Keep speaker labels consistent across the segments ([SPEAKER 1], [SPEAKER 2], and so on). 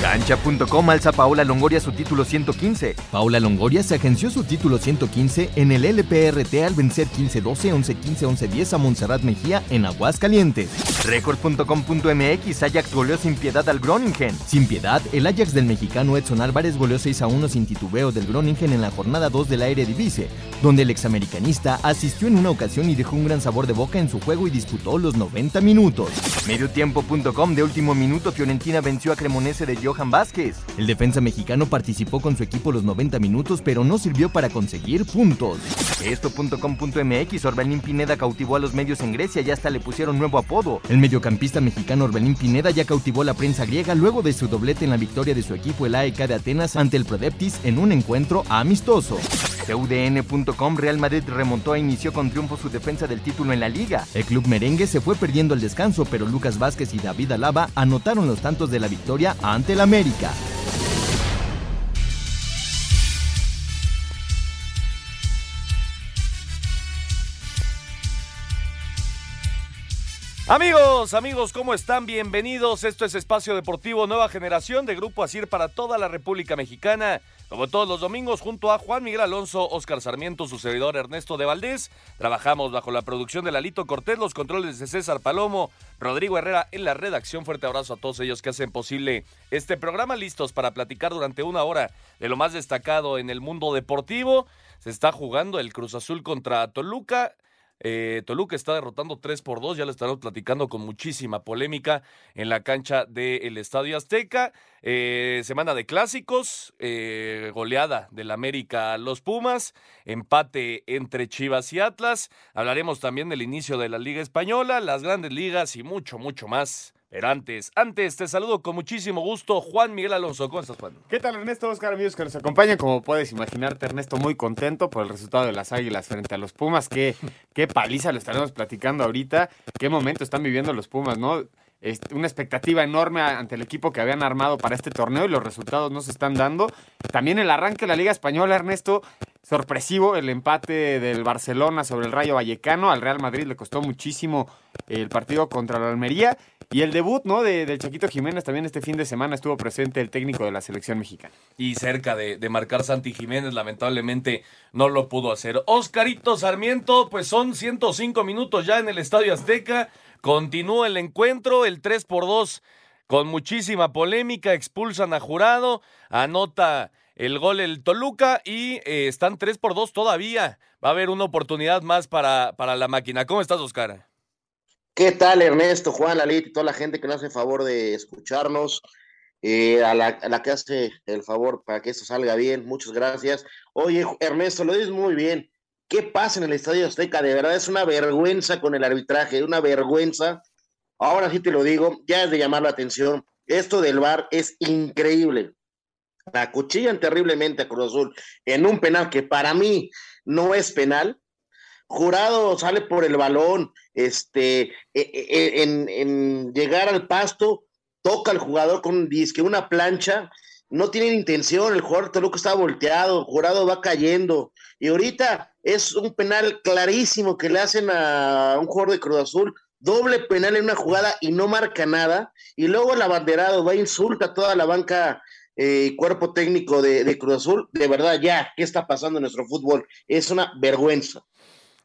[SPEAKER 1] Cancha.com alza Paola Longoria su título 115. Paola Longoria se agenció su título 115 en el LPRT al vencer 15-12, 11-15, 11-10 a Montserrat Mejía en Aguascalientes. Record.com.mx Ajax goleó sin piedad al Groningen. Sin piedad, el Ajax del mexicano Edson Álvarez goleó 6 1 sin titubeo del Groningen en la jornada 2 de la Eredivisie, donde el examericanista asistió en una ocasión y dejó un gran sabor de boca en su juego y disputó los 90 minutos. Mediotiempo.com de último minuto Fiorentina venció a Cremonese de Johan Vázquez. El defensa mexicano participó con su equipo los 90 minutos, pero no sirvió para conseguir puntos. Esto.com.mx Orbelín Pineda cautivó a los medios en Grecia y hasta le pusieron nuevo apodo. El mediocampista mexicano Orbelín Pineda ya cautivó la prensa griega luego de su doblete en la victoria de su equipo el AEK de Atenas ante el Prodeptis en un encuentro amistoso. TUDN.com Real Madrid remontó e inició con triunfo su defensa del título en la liga. El club merengue se fue perdiendo el descanso, pero Lucas Vázquez y David Alaba anotaron los tantos de la victoria ante el América.
[SPEAKER 2] Amigos, amigos, ¿cómo están? Bienvenidos. Esto es Espacio Deportivo Nueva Generación de Grupo Asir para toda la República Mexicana. Como todos los domingos, junto a Juan Miguel Alonso, Oscar Sarmiento, su servidor Ernesto de Valdés, trabajamos bajo la producción de Lalito Cortés, los controles de César Palomo, Rodrigo Herrera en la redacción. Fuerte abrazo a todos ellos que hacen posible este programa, listos para platicar durante una hora de lo más destacado en el mundo deportivo. Se está jugando el Cruz Azul contra Toluca. Eh, Toluca está derrotando 3 por 2, ya lo estaremos platicando con muchísima polémica en la cancha del Estadio Azteca. Eh, semana de clásicos, eh, goleada del América a los Pumas, empate entre Chivas y Atlas. Hablaremos también del inicio de la Liga Española, las grandes ligas y mucho, mucho más. Pero antes, antes te saludo con muchísimo gusto, Juan Miguel Alonso. ¿Cómo estás, Juan?
[SPEAKER 3] ¿Qué tal, Ernesto? Oscar, amigos que nos acompañan. Como puedes imaginarte, Ernesto, muy contento por el resultado de las Águilas frente a los Pumas. Qué, qué paliza lo estaremos platicando ahorita. Qué momento están viviendo los Pumas, ¿no? Una expectativa enorme ante el equipo que habían armado para este torneo y los resultados no se están dando. También el arranque de la Liga Española, Ernesto, sorpresivo el empate del Barcelona sobre el Rayo Vallecano. Al Real Madrid le costó muchísimo el partido contra la Almería. Y el debut, ¿no? De, del Chaquito Jiménez también este fin de semana estuvo presente el técnico de la selección mexicana.
[SPEAKER 2] Y cerca de, de, marcar Santi Jiménez, lamentablemente no lo pudo hacer. Oscarito Sarmiento, pues son 105 minutos ya en el Estadio Azteca. Continúa el encuentro, el 3 por 2 con muchísima polémica, expulsan a Jurado, anota el gol el Toluca y eh, están 3 por 2 todavía. Va a haber una oportunidad más para, para la máquina. ¿Cómo estás, Oscar?
[SPEAKER 4] ¿Qué tal, Ernesto, Juan, Lalit y toda la gente que nos hace favor de escucharnos? Eh, a, la, a, la, que hace el favor para que esto salga bien, muchas gracias. Oye, Ernesto, lo dices muy bien. ¿Qué pasa en el Estadio Azteca? De verdad es una vergüenza con el arbitraje, una vergüenza. Ahora sí te lo digo, ya es de llamar la atención. Esto del VAR es increíble. Acuchillan terriblemente a Cruz Azul en un penal que para mí no es penal. Jurado sale por el balón, este, e, e, en, en llegar al pasto, toca al jugador con un disque, una plancha, no tienen intención, el jugador Toluca está volteado, jurado va cayendo, y ahorita es un penal clarísimo que le hacen a un jugador de Cruz Azul, doble penal en una jugada y no marca nada, y luego el abanderado va a insulta a toda la banca y eh, cuerpo técnico de, de Cruz Azul, de verdad ya, ¿qué está pasando en nuestro fútbol? Es una vergüenza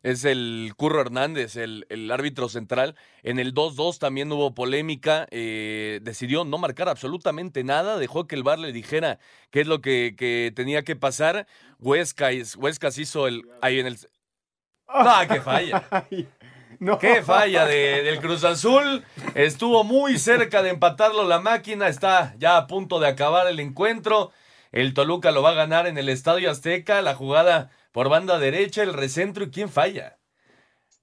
[SPEAKER 2] es el Curro Hernández, el, el árbitro central. En el 2-2 también hubo polémica, eh, decidió no marcar absolutamente nada, dejó que el VAR le dijera qué es lo que, que tenía que pasar. Huesca, Huescas hizo el... Ahí en el... ¡Ah, qué falla! No. ¡Qué falla de, del Cruz Azul! Estuvo muy cerca de empatarlo la máquina, está ya a punto de acabar el encuentro. El Toluca lo va a ganar en el Estadio Azteca, la jugada por banda derecha, el recentro y quién falla.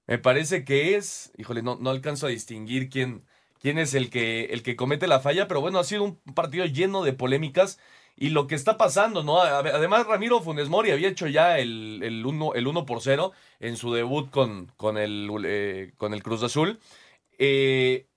[SPEAKER 2] Me parece que es, híjole, no, no alcanzo a distinguir quién, quién es el que, el que comete la falla, pero bueno, ha sido un partido lleno de polémicas y lo que está pasando, ¿no? Además, Ramiro Funes Mori había hecho ya el, el, 1, el por 0 en su debut con, con, el, eh, con el Cruz Azul. eh,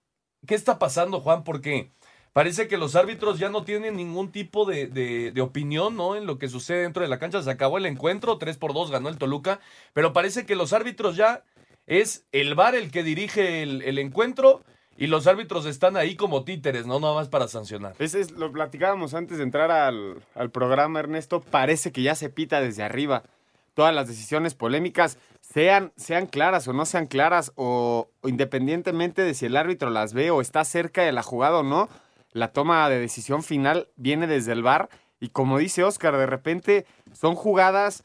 [SPEAKER 2] ¿qué está pasando, Juan? Porque parece que los árbitros ya no tienen ningún tipo de, de, opinión, ¿no? En lo que sucede dentro de la cancha. Se acabó el encuentro, 3 por 2 ganó el Toluca, pero parece que los árbitros ya es el VAR el que dirige el, el encuentro y los árbitros están ahí como títeres, ¿no? Nada más para sancionar.
[SPEAKER 3] Ese es, lo platicábamos antes de entrar al, al programa, Ernesto. Parece que ya se pita desde arriba. Todas las decisiones polémicas, sean, sean claras o no sean claras, o, independientemente de si el árbitro las ve o está cerca de la jugada o no, la toma de decisión final viene desde el bar. Y como dice Oscar, de repente son jugadas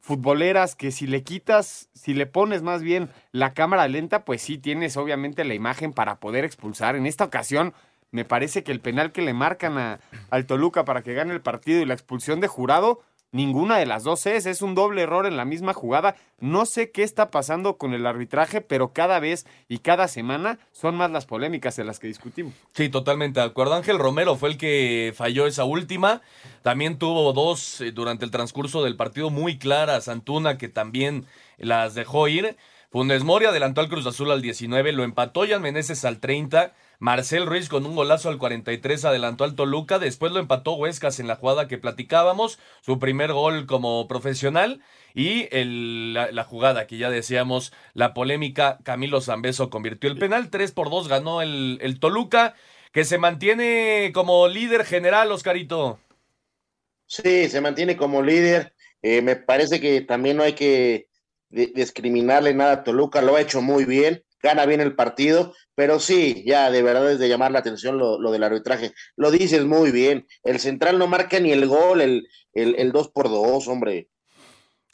[SPEAKER 3] futboleras que si le quitas, si le pones más bien la cámara lenta, pues sí tienes obviamente la imagen para poder expulsar. En esta ocasión me parece que el penal que le marcan a, al Toluca para que gane el partido y la expulsión de jurado Ninguna de las dos es, es un doble error en la misma jugada. No sé qué está pasando con el arbitraje, pero cada vez y cada semana son más las polémicas de las que discutimos.
[SPEAKER 2] Sí, totalmente de acuerdo. Ángel Romero fue el que falló esa última. También tuvo dos eh, durante el transcurso del partido muy claras. Antuna, que también las dejó ir. Funes Mori adelantó al Cruz Azul al 19, lo empató Jan Meneses al 30. Marcel Ruiz con un golazo al 43 adelantó al Toluca, después lo empató Huescas en la jugada que platicábamos, su primer gol como profesional y el, la, jugada que ya decíamos, la polémica, Camilo Zambeso convirtió el penal, 3 por 2 ganó el, el Toluca, que se mantiene como líder general, Oscarito.
[SPEAKER 4] Sí, se mantiene como líder, eh, me parece que también no hay que discriminarle nada a Toluca, lo ha hecho muy bien gana bien el partido, pero sí, ya de verdad es de llamar la atención lo, del arbitraje. Lo dices muy bien, el central no marca ni el gol, el, el, 2 por 2 hombre.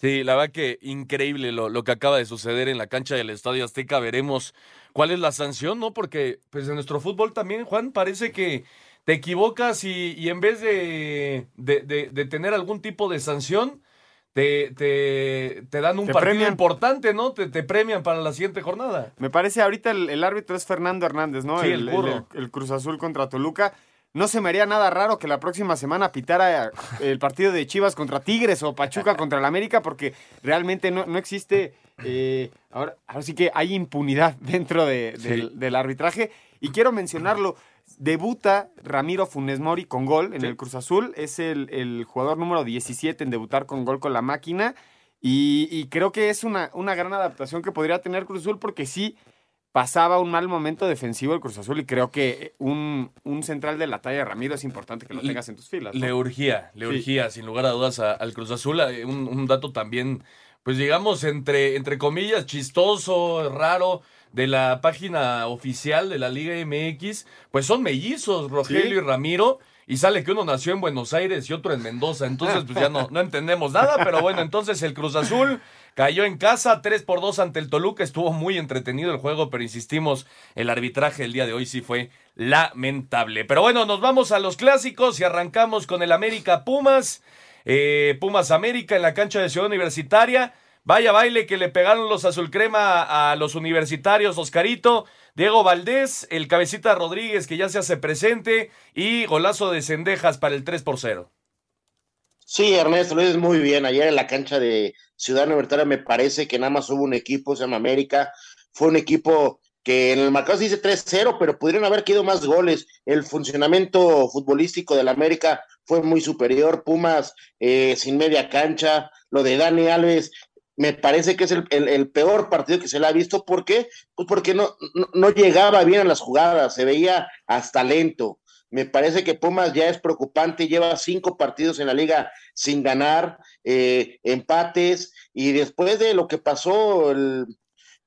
[SPEAKER 2] Sí, la verdad que increíble lo, lo, que acaba de suceder en la cancha del Estadio Azteca. Veremos cuál es la sanción, ¿no? Porque pues en nuestro fútbol también, Juan, parece que te equivocas y, y en vez de, de, de tener algún tipo de sanción, te, te, te dan un partido importante, ¿no? Te, te, premian para la siguiente jornada.
[SPEAKER 3] Me parece ahorita el, árbitro es Fernando Hernández, ¿no?
[SPEAKER 2] Sí, el,
[SPEAKER 3] el, Cruz Azul contra Toluca. No se me haría nada raro que la próxima semana pitara el partido de Chivas contra Tigres o Pachuca contra el América, porque realmente no, no existe. Eh, ahora, ahora sí que hay impunidad dentro de, del, del arbitraje. Y quiero mencionarlo, Debuta Ramiro Funes Mori con gol en el Cruz Azul. Es el, jugador número 17 en debutar con gol con la máquina. Y, creo que es una, una, gran adaptación que podría tener Cruz Azul porque sí pasaba un mal momento defensivo el Cruz Azul y creo que un, un central de la talla de Ramiro es importante que lo tengas en tus filas.
[SPEAKER 2] Le urgía, le urgía, sin lugar a dudas, al Cruz Azul. Un, un, dato también, pues digamos, entre, entre comillas, chistoso, raro de la página oficial de la Liga MX, pues son mellizos, Rogelio y Ramiro. Y sale que uno nació en Buenos Aires y otro en Mendoza. Entonces, pues ya no, no entendemos nada. Pero bueno, entonces el Cruz Azul cayó en casa, 3 por 2 ante el Toluca. Estuvo muy entretenido el juego, pero insistimos, el arbitraje el día de hoy sí fue lamentable. Pero bueno, nos vamos a los clásicos y arrancamos con el América Pumas. Eh, Pumas América en la cancha de Ciudad Universitaria. Vaya baile que le pegaron los azul crema a los universitarios, Oscarito. Diego Valdés, el cabecita Rodríguez que ya se hace presente y golazo de Cendejas para el 3 por 0.
[SPEAKER 4] Sí, Ernesto, lo dices muy bien. Ayer en la cancha de Ciudad Universitaria me parece que nada más hubo un equipo, se llama América. Fue un equipo que en el marcador se dice 3-0, pero pudieron haber quedado más goles. El funcionamiento futbolístico del América fue muy superior. Pumas eh, sin media cancha. Lo de Dani Alves me parece que es el, peor partido que se le ha visto. ¿Por qué? Pues porque no, no, llegaba bien a las jugadas, se veía hasta lento. Me parece que Pumas ya es preocupante, lleva cinco partidos en la liga sin ganar, eh, empates, y después de lo que pasó el,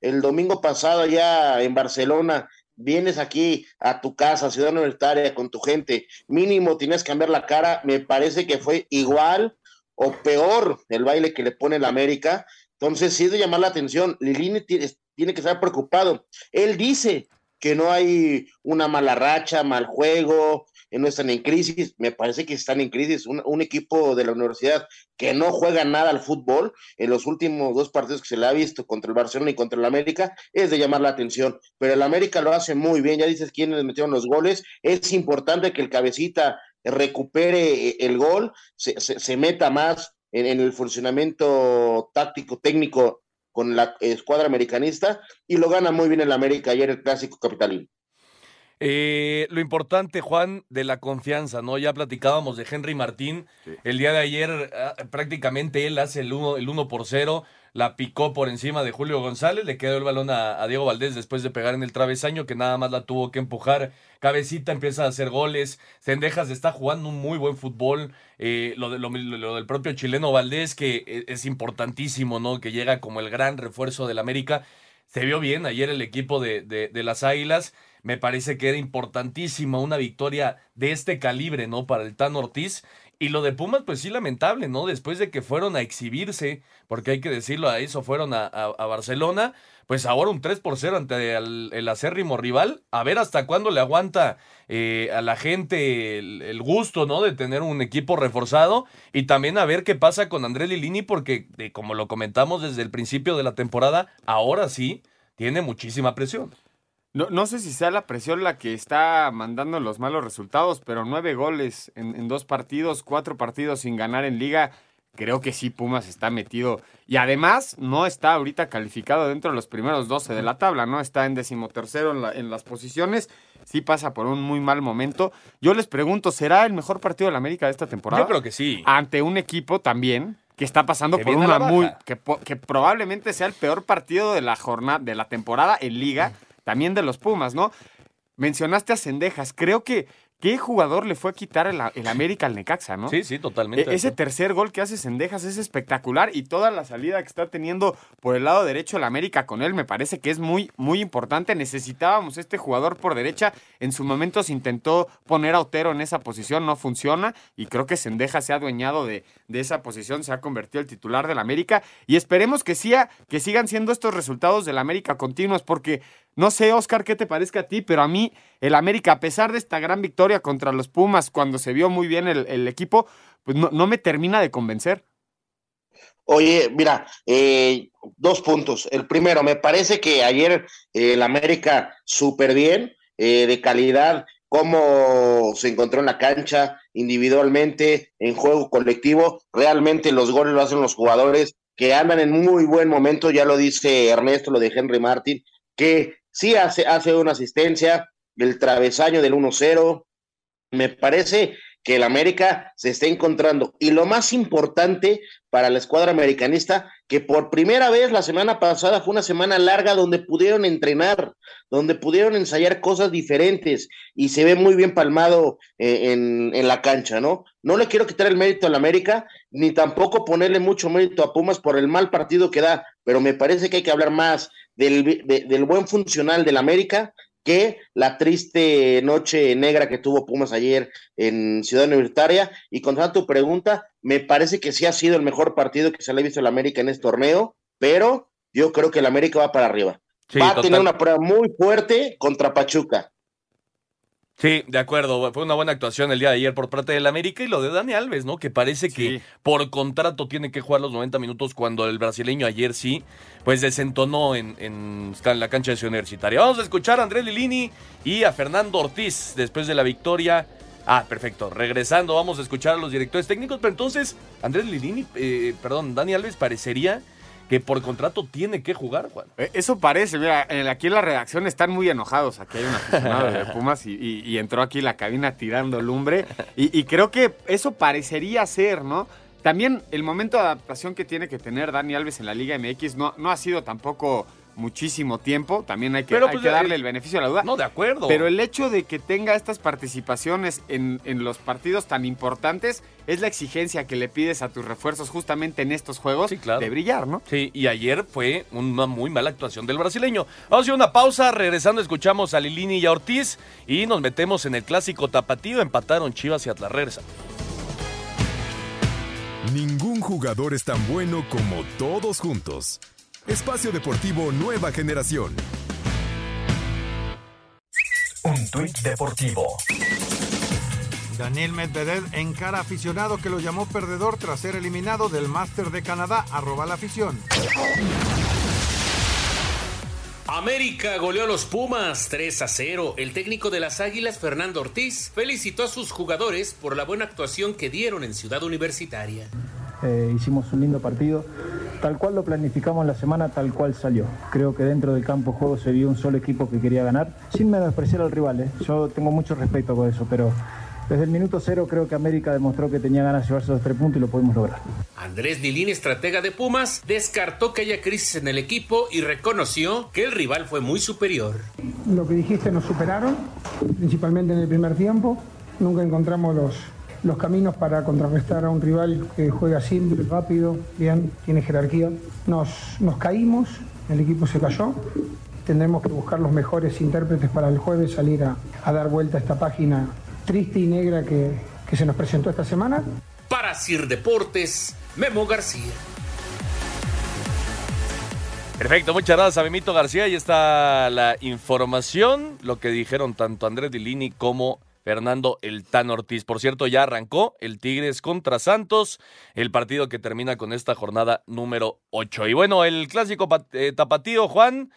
[SPEAKER 4] el domingo pasado allá en Barcelona, vienes aquí a tu casa, ciudad universitaria, con tu gente, mínimo tienes que cambiar la cara, me parece que fue igual o peor el baile que le pone el América. Entonces, sí es de llamar la atención. Lilini tiene, que estar preocupado. Él dice que no hay una mala racha, mal juego, no están en crisis. Me parece que están en crisis. Un, equipo de la universidad que no juega nada al fútbol en los últimos dos partidos que se le ha visto contra el Barcelona y contra el América es de llamar la atención. Pero el América lo hace muy bien. Ya dices quiénes metieron los goles. Es importante que el cabecita recupere eh, el gol, se, meta más en, el funcionamiento táctico, técnico con la escuadra americanista y lo gana muy bien el América ayer el clásico capitalino.
[SPEAKER 2] Eh, lo importante, Juan, de la confianza, ¿no? Ya platicábamos de Henry Martín. El día de ayer ah, prácticamente él hace el 1 el uno por 0, la picó por encima de Julio González, le quedó el balón a, Diego Valdés después de pegar en el travesaño, que nada más la tuvo que empujar. Cabecita empieza a hacer goles, Cendejas está jugando un muy buen fútbol. Eh, lo, de, lo, del propio chileno Valdés, que e, es importantísimo, ¿no? Que llega como el gran refuerzo del América. Se vio bien ayer el equipo de, de, de las Águilas me parece que era importantísima una victoria de este calibre, ¿no? Para el Tan Ortiz. Y lo de Pumas, pues sí, lamentable, ¿no? Después de que fueron a exhibirse, porque hay que decirlo, a eso fueron a, Barcelona, pues ahora un 3 por 0 ante el, acérrimo rival. A ver hasta cuándo le aguanta eh, a la gente el, gusto, ¿no? De tener un equipo reforzado. Y también a ver qué pasa con Andrés Lilini, porque, como lo comentamos desde el principio de la temporada, ahora sí tiene muchísima presión.
[SPEAKER 3] No, no sé si sea la presión la que está mandando los malos resultados, pero nueve goles en, dos partidos, cuatro partidos sin ganar en liga. Creo que sí, Pumas está metido. Y además no está ahorita calificado dentro de los primeros 12 de la tabla, ¿no? Está en decimotercero en, en las posiciones. Sí pasa por un muy mal momento. Yo les pregunto, ¿será el mejor partido de la América de esta temporada?
[SPEAKER 2] Yo creo que sí.
[SPEAKER 3] Ante un equipo también que está pasando por una muy que, que, probablemente sea el peor partido de la jornada de la temporada en liga también de los Pumas, ¿no? Mencionaste a Cendejas, creo que ¿Qué jugador le fue a quitar el, América al Necaxa, no?
[SPEAKER 2] Sí, sí, totalmente.
[SPEAKER 3] E, ese tercer gol que hace Cendejas es espectacular y toda la salida que está teniendo por el lado derecho el América con él me parece que es muy, muy importante. Necesitábamos este jugador por derecha. En su momento se intentó poner a Otero en esa posición, no funciona y creo que Cendejas se ha adueñado de, de esa posición, se ha convertido el titular del América y esperemos que, sea, que sigan siendo estos resultados del América continuos porque no sé, Oscar, qué te parezca a ti, pero a mí el América, a pesar de esta gran victoria contra los Pumas, cuando se vio muy bien el, equipo, pues no, me termina de convencer.
[SPEAKER 4] Oye, mira, eh, dos puntos. El primero, me parece que ayer eh, el América súper bien, eh, de calidad, cómo se encontró en la cancha individualmente, en juego colectivo. Realmente los goles lo hacen los jugadores que andan en muy buen momento, ya lo dice Ernesto, lo de Henry Martin, que sí hace, hace una asistencia, el travesaño del 1-0. Me parece que el América se está encontrando. Y lo más importante para la escuadra americanista, que por primera vez la semana pasada fue una semana larga donde pudieron entrenar, donde pudieron ensayar cosas diferentes y se ve muy bien palmado eh, en, en, la cancha, ¿no? No le quiero quitar el mérito al América, ni tampoco ponerle mucho mérito a Pumas por el mal partido que da, pero me parece que hay que hablar más del, buen funcional del América que la triste noche negra que tuvo Pumas ayer en Ciudad Universitaria. Y con tu pregunta, me parece que sí ha sido el mejor partido que se le ha visto el América en este torneo, pero yo creo que el América va para arriba. va a tener una prueba muy fuerte contra Pachuca.
[SPEAKER 2] Sí, de acuerdo. Fue una buena actuación el día de ayer por parte del América y lo de Dani Alves, ¿no? Que parece que por contrato tiene que jugar los 90 minutos cuando el brasileño ayer sí, pues desentonó en, en, en la cancha de Ciudad Universitaria. Vamos a escuchar a Andrés Lilini y a Fernando Ortiz después de la victoria. Ah, perfecto. Regresando, vamos a escuchar a los directores técnicos. Pero entonces, Andrés Lilini, eh, perdón, Dani Alves parecería que por contrato tiene que jugar, Juan.
[SPEAKER 3] Eh, eso parece, mira, aquí en la redacción están muy enojados. Aquí hay un aficionado de Pumas y, entró aquí la cabina tirando lumbre. Y, creo que eso parecería ser, ¿no? También el momento de adaptación que tiene que tener Dani Alves en la Liga MX no, no ha sido tampoco muchísimo tiempo, también hay que, pues, darle eh, el beneficio a la duda.
[SPEAKER 2] No, de acuerdo.
[SPEAKER 3] Pero el hecho de que tenga estas participaciones en, los partidos tan importantes es la exigencia que le pides a tus refuerzos justamente en estos juegos de brillar, ¿no?
[SPEAKER 2] Sí, y ayer fue una muy mala actuación del brasileño. Vamos a hacer una pausa, regresando escuchamos a Lilini y a Ortiz y nos metemos en el clásico tapatío, empataron Chivas y Atlas,
[SPEAKER 5] Ningún jugador es tan bueno como todos juntos. Espacio Deportivo Nueva Generación.
[SPEAKER 6] Un tuit deportivo.
[SPEAKER 7] Daniel Medvedev encara aficionado que lo llamó perdedor tras ser eliminado del Máster de Canadá. Arroba la afición.
[SPEAKER 8] América goleó a los Pumas 3 a 0. El técnico de las Águilas, Fernando Ortiz, felicitó a sus jugadores por la buena actuación que dieron en Ciudad Universitaria.
[SPEAKER 9] Eh, hicimos un lindo partido. Tal cual lo planificamos la semana, tal cual salió. Creo que dentro del campo de juego se vio un solo equipo que quería ganar, sin menospreciar al rival. ¿eh? Yo tengo mucho respeto con eso, pero desde el minuto cero creo que América demostró que tenía ganas de llevarse los tres puntos y lo pudimos lograr.
[SPEAKER 8] Andrés Lilín, estratega de Pumas, descartó que haya crisis en el equipo y reconoció que el rival fue muy superior.
[SPEAKER 10] Lo que dijiste nos superaron, principalmente en el primer tiempo. Nunca encontramos los, los caminos para contrarrestar a un rival que juega simple, rápido, bien, tiene jerarquía. Nos, nos caímos, el equipo se cayó. Tendremos que buscar los mejores intérpretes para el jueves, salir a, a dar vuelta a esta página triste y negra que, que se nos presentó esta semana.
[SPEAKER 8] Para Sir Deportes, Memo García.
[SPEAKER 2] Perfecto, muchas gracias a Mimito García. Ahí está la información, lo que dijeron tanto Andrés Dilini como Fernando El Tan Ortiz. Por cierto, ya arrancó el Tigres contra Santos, el partido que termina con esta jornada número 8. Y bueno, el clásico eh, tapatío, Juan,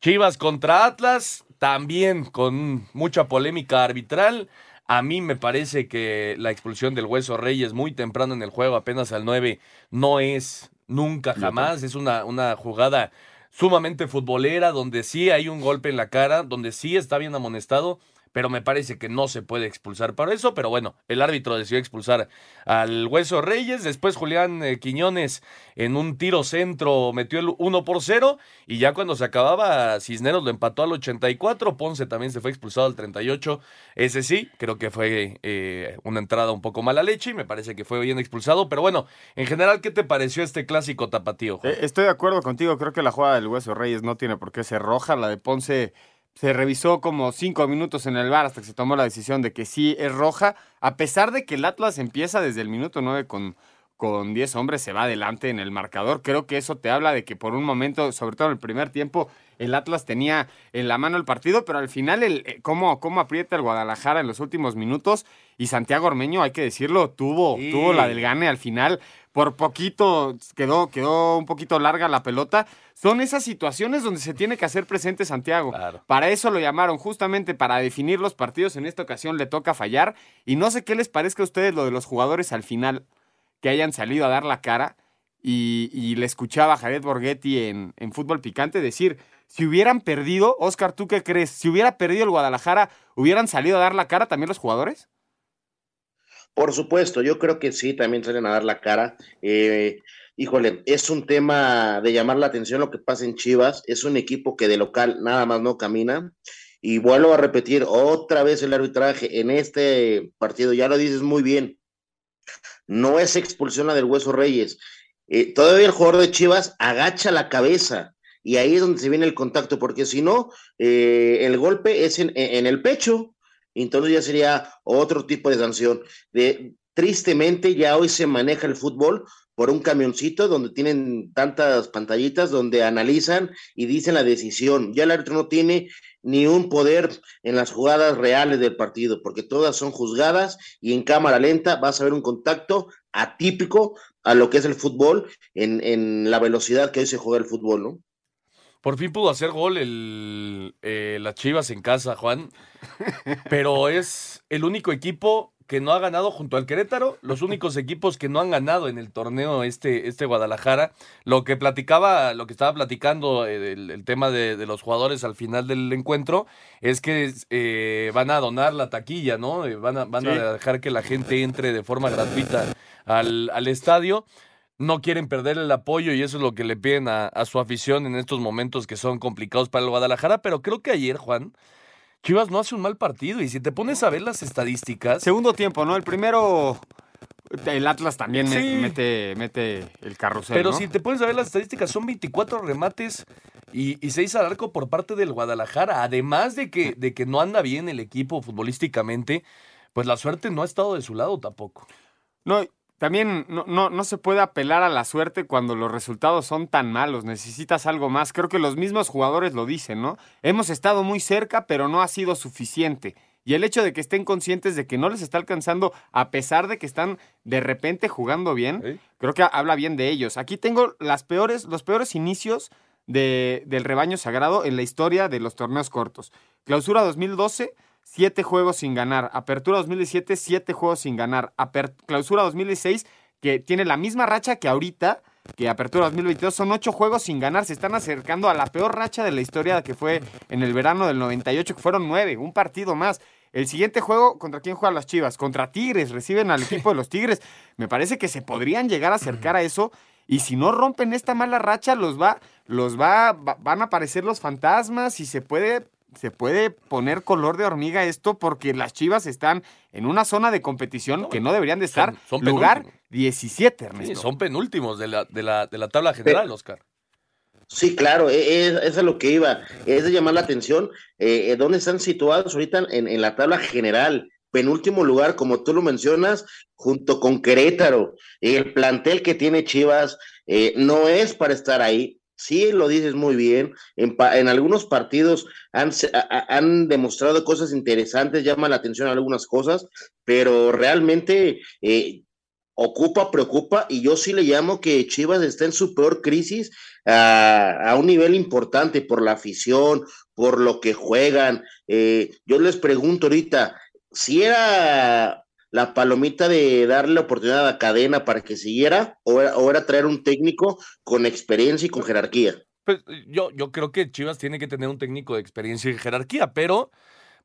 [SPEAKER 2] Chivas contra Atlas, también con mucha polémica arbitral. A mí me parece que la expulsión del Hueso Reyes muy temprano en el juego, apenas al 9, no es nunca jamás. Es una, una jugada sumamente futbolera, donde sí hay un golpe en la cara, donde sí está bien amonestado, pero me parece que no se puede expulsar para eso. Pero bueno, el árbitro decidió expulsar al Hueso Reyes. Después Julián eh, Quiñones en un tiro centro metió el 1 por 0. Y ya cuando se acababa, Cisneros lo empató al 84. Ponce también se fue expulsado al 38. Ese sí, creo que fue eh, una entrada un poco mala leche y me parece que fue bien expulsado. Pero bueno, en general, ¿qué te pareció este clásico tapatío?
[SPEAKER 3] Eh, estoy de acuerdo contigo. Creo que la jugada del Hueso Reyes no tiene por qué ser roja. La de Ponce se revisó como cinco minutos en el bar hasta que se tomó la decisión de que sí es roja, a pesar de que el Atlas empieza desde el minuto nueve con, con 10 hombres, se va adelante en el marcador. Creo que eso te habla de que por un momento, sobre todo en el primer tiempo, el Atlas tenía en la mano el partido, pero al final, el, eh, cómo, cómo aprieta el Guadalajara en los últimos minutos. Y Santiago Ormeño, hay que decirlo, tuvo, tuvo la del gane al final. Por poquito quedó, quedó un poquito larga la pelota. Son esas situaciones donde se tiene que hacer presente Santiago. Para eso lo llamaron, justamente para definir los partidos. En esta ocasión le toca fallar. Y no sé qué les parezca a ustedes lo de los jugadores al final que hayan salido a dar la cara. Y, le escuchaba a Jared Borghetti en, en Fútbol Picante decir, si hubieran perdido, Oscar, ¿tú qué crees? Si hubiera perdido el Guadalajara, ¿hubieran salido a dar la cara también los jugadores?
[SPEAKER 4] Por supuesto, yo creo que sí, también salen a dar la cara. Eh, híjole, es un tema de llamar la atención lo que pasa en Chivas. Es un equipo que de local nada más no camina. Y vuelvo a repetir otra vez el arbitraje en este partido. Ya lo dices muy bien. No es expulsión la del Hueso Reyes. Eh, todavía el jugador de Chivas agacha la cabeza y ahí es donde se viene el contacto, porque si no, eh, el golpe es en, en, el pecho, entonces ya sería otro tipo de sanción. De, tristemente ya hoy se maneja el fútbol por un camioncito donde tienen tantas pantallitas donde analizan y dicen la decisión. Ya el árbitro no tiene ni un poder en las jugadas reales del partido, porque todas son juzgadas y en cámara lenta vas a ver un contacto atípico a lo que es el fútbol en, en la velocidad que hoy se juega el fútbol, ¿no?
[SPEAKER 2] Por fin pudo hacer gol el, eh, las Chivas en casa, Juan. Pero es el único equipo que no ha ganado junto al Querétaro, los únicos equipos que no han ganado en el torneo este, este Guadalajara. Lo que platicaba, lo que estaba platicando eh, el, tema de, de, los jugadores al final del encuentro es que eh, van a donar la taquilla, ¿no? Eh, van, a, van sí. a dejar que la gente entre de forma gratuita al, al estadio no quieren perder el apoyo y eso es lo que le piden a, a, su afición en estos momentos que son complicados para el Guadalajara. Pero creo que ayer, Juan, Chivas no hace un mal partido y si te pones a ver las estadísticas.
[SPEAKER 3] Segundo tiempo, ¿no? El primero. El Atlas también sí. mete, mete el carrusel.
[SPEAKER 2] Pero
[SPEAKER 3] ¿no?
[SPEAKER 2] si te pones a ver las estadísticas, son 24 remates y, y 6 al arco por parte del Guadalajara. Además de que, de que no anda bien el equipo futbolísticamente, pues la suerte no ha estado de su lado tampoco.
[SPEAKER 3] No, también no, no, no, se puede apelar a la suerte cuando los resultados son tan malos. Necesitas algo más. Creo que los mismos jugadores lo dicen, ¿no? Hemos estado muy cerca, pero no ha sido suficiente. Y el hecho de que estén conscientes de que no les está alcanzando, a pesar de que están de repente jugando bien, creo que habla bien de ellos. Aquí tengo las peores, los peores inicios de, del rebaño sagrado en la historia de los torneos cortos. Clausura 2012 siete juegos sin ganar. Apertura 2017, siete juegos sin ganar. Clausura 2016, que tiene la misma racha que ahorita, que Apertura 2022, son ocho juegos sin ganar. Se están acercando a la peor racha de la historia que fue en el verano del 98, que fueron nueve, un partido más. El siguiente juego, ¿contra quién juegan las Chivas? Contra Tigres, reciben al equipo de los Tigres. Me parece que se podrían llegar a acercar a eso. Y si no rompen esta mala racha, los va, los va- van a aparecer los fantasmas y se puede, se puede poner color de hormiga esto porque las Chivas están en una zona de competición que no deberían de estar.
[SPEAKER 2] son- son
[SPEAKER 3] lugar
[SPEAKER 2] penúltimos.
[SPEAKER 3] 17,
[SPEAKER 2] Sí,
[SPEAKER 3] Ernesto.
[SPEAKER 2] son penúltimos de la, de la, de la tabla general, Oscar.
[SPEAKER 4] Sí, claro, e- e- es, a lo que iba. Es de llamar la atención. Eh, eh, ¿Dónde están situados ahorita en, en la tabla general? Penúltimo lugar, como tú lo mencionas, junto con Querétaro. El plantel que tiene Chivas eh, no es para estar ahí. Sí, lo dices muy bien. En, algunos partidos han, demostrado cosas interesantes, llama la atención algunas cosas, pero realmente eh, ocupa, preocupa, y yo sí le llamo que Chivas está en su peor crisis a, a un nivel importante por la afición, por lo que juegan. Eh, yo les pregunto ahorita, si era la palomita de darle la oportunidad a cadena para que siguiera, o era, o era traer un técnico con experiencia y con jerarquía.
[SPEAKER 2] Pues yo, yo creo que Chivas tiene que tener un técnico de experiencia y jerarquía, pero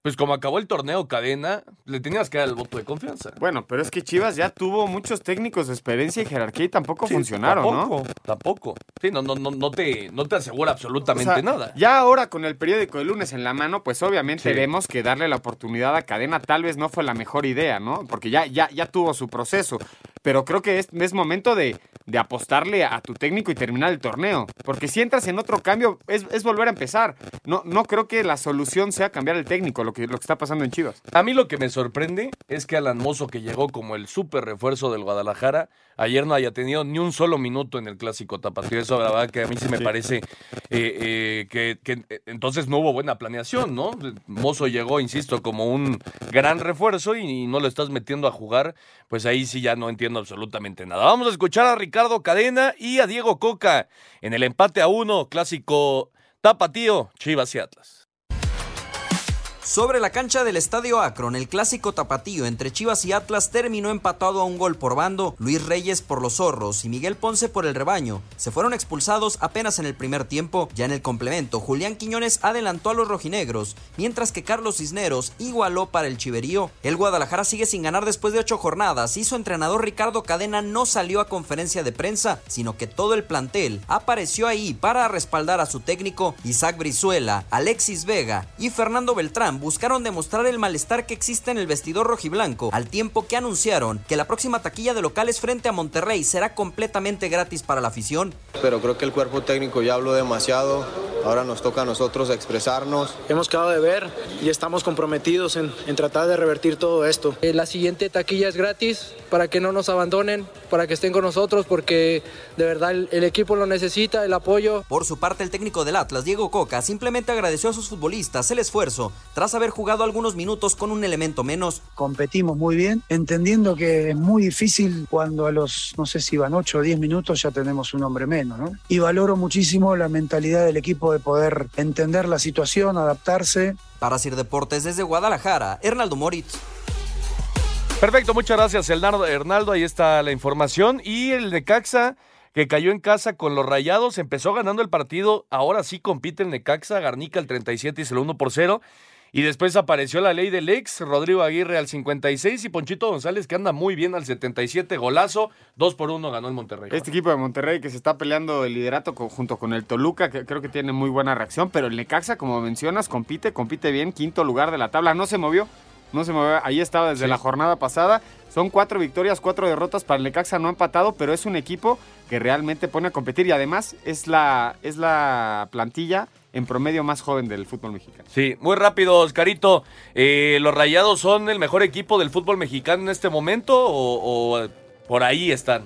[SPEAKER 2] pues como acabó el torneo cadena, le tenías que dar el voto de confianza.
[SPEAKER 3] Bueno, pero es que Chivas ya tuvo muchos técnicos de experiencia y jerarquía y tampoco
[SPEAKER 2] Sí,
[SPEAKER 3] funcionaron,
[SPEAKER 2] tampoco,
[SPEAKER 3] ¿no?
[SPEAKER 2] Tampoco. Sí, no, no, no, no te, no te asegura absolutamente
[SPEAKER 3] O sea,
[SPEAKER 2] nada.
[SPEAKER 3] Ya ahora con el periódico de lunes en la mano, pues obviamente
[SPEAKER 2] Sí.
[SPEAKER 3] vemos que darle la oportunidad a Cadena tal vez no fue la mejor idea, ¿no? Porque ya, ya, ya tuvo su proceso. Pero creo que es, es momento de, de apostarle a tu técnico y terminar el torneo. Porque si entras en otro cambio, es, es volver a empezar. No, no creo que la solución sea cambiar el técnico, lo que, lo que está pasando en Chivas.
[SPEAKER 2] A mí lo que me sorprende es que Alan Mozo, que llegó como el súper refuerzo del Guadalajara, ayer no haya tenido ni un solo minuto en el clásico tapatío. Eso, la verdad, que a mí sí me parece eh, eh, que, que, eh, entonces no hubo buena planeación, ¿no? Mozo llegó, insisto, como un gran refuerzo y, no lo estás metiendo a jugar, pues ahí sí ya no entiendo absolutamente nada. Vamos a escuchar a Ricardo Cadena y a Diego Coca en el empate a uno, clásico tapatío, Chivas y Atlas.
[SPEAKER 11] Sobre la cancha del Estadio Akron, el clásico tapatío entre Chivas y Atlas terminó empatado a un gol por bando. Luis Reyes por los zorros y Miguel Ponce por el rebaño. Se fueron expulsados apenas en el primer tiempo. Ya en el complemento, Julián Quiñones adelantó a los rojinegros, mientras que Carlos Cisneros igualó para el Chiverío. El Guadalajara sigue sin ganar después de ocho jornadas y su entrenador Ricardo Cadena no salió a conferencia de prensa, sino que todo el plantel apareció ahí para respaldar a su técnico Isaac Brizuela, Alexis Vega y Fernando Beltrán buscaron demostrar el malestar que existe en el vestidor rojiblanco, al tiempo que anunciaron que la próxima taquilla de locales frente a Monterrey será completamente gratis para la afición.
[SPEAKER 12] Pero creo que el cuerpo técnico ya habló demasiado, ahora nos toca a nosotros expresarnos.
[SPEAKER 13] Hemos quedado de ver y estamos comprometidos en, en tratar de revertir todo esto.
[SPEAKER 14] Eh, la siguiente taquilla es gratis para que no nos abandonen, para que estén con nosotros, porque de verdad el, el equipo lo necesita, el apoyo.
[SPEAKER 11] Por su parte, el técnico del Atlas, Diego Coca, simplemente agradeció a sus futbolistas el esfuerzo tras haber jugado algunos minutos con un elemento menos.
[SPEAKER 15] Competimos muy bien, entendiendo que es muy difícil cuando a los, no sé si van 8 o 10 minutos ya tenemos un hombre menos, ¿no? Y valoro muchísimo la mentalidad del equipo de poder entender la situación, adaptarse.
[SPEAKER 11] Para Sir Deportes desde Guadalajara, Hernaldo Moritz.
[SPEAKER 2] Perfecto, muchas gracias, Hernaldo. Hernaldo, ahí está la información. Y el Necaxa, que cayó en casa con los Rayados, empezó ganando el partido. Ahora sí compite el Necaxa, Garnica el 37 y se lo 1 por 0. Y después apareció la ley del ex, Rodrigo Aguirre al 56 y Ponchito González que anda muy bien al 77, golazo, 2 por 1 ganó el Monterrey.
[SPEAKER 3] Este equipo de Monterrey que se está peleando el liderato con- junto con el Toluca, que creo que tiene muy buena reacción, pero el Necaxa, como mencionas, compite, compite bien, quinto lugar de la tabla, no se movió, no se movió, ahí estaba desde
[SPEAKER 2] Sí.
[SPEAKER 3] la jornada pasada, son cuatro victorias, cuatro derrotas para el Necaxa, no ha empatado, pero es un equipo que realmente pone a competir y además es la, es la plantilla en promedio más joven del fútbol mexicano.
[SPEAKER 2] Sí, muy rápido, Oscarito. Eh, ¿Los Rayados son el mejor equipo del fútbol mexicano en este momento o, o por ahí están?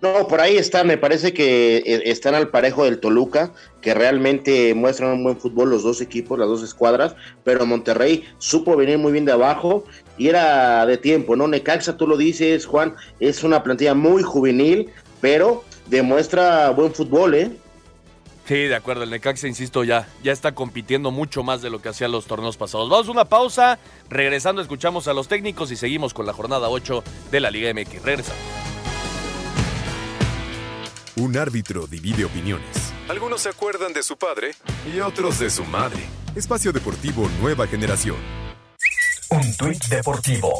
[SPEAKER 4] No, por ahí están, me parece que eh, están al parejo del Toluca, que realmente muestran un buen fútbol los dos equipos, las dos escuadras, pero Monterrey supo venir muy bien de abajo y era de tiempo, ¿no? Necaxa, tú lo dices, Juan, es una plantilla muy juvenil, pero demuestra buen fútbol, ¿eh?
[SPEAKER 2] Sí, de acuerdo, el Necaxa, insisto, ya, ya está compitiendo mucho más de lo que hacía los torneos pasados. Vamos a una pausa, regresando escuchamos a los técnicos y seguimos con la jornada 8 de la Liga MX. Regresamos.
[SPEAKER 5] Un árbitro divide opiniones. Algunos se acuerdan de su padre y otros de su madre. Espacio Deportivo Nueva Generación.
[SPEAKER 6] Un tuit deportivo.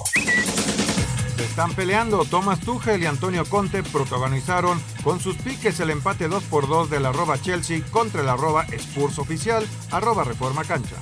[SPEAKER 7] Están peleando. Thomas Tuchel y Antonio Conte protagonizaron con sus piques el empate 2 por 2 del arroba Chelsea contra el arroba Spurs oficial, arroba Reforma Cancha.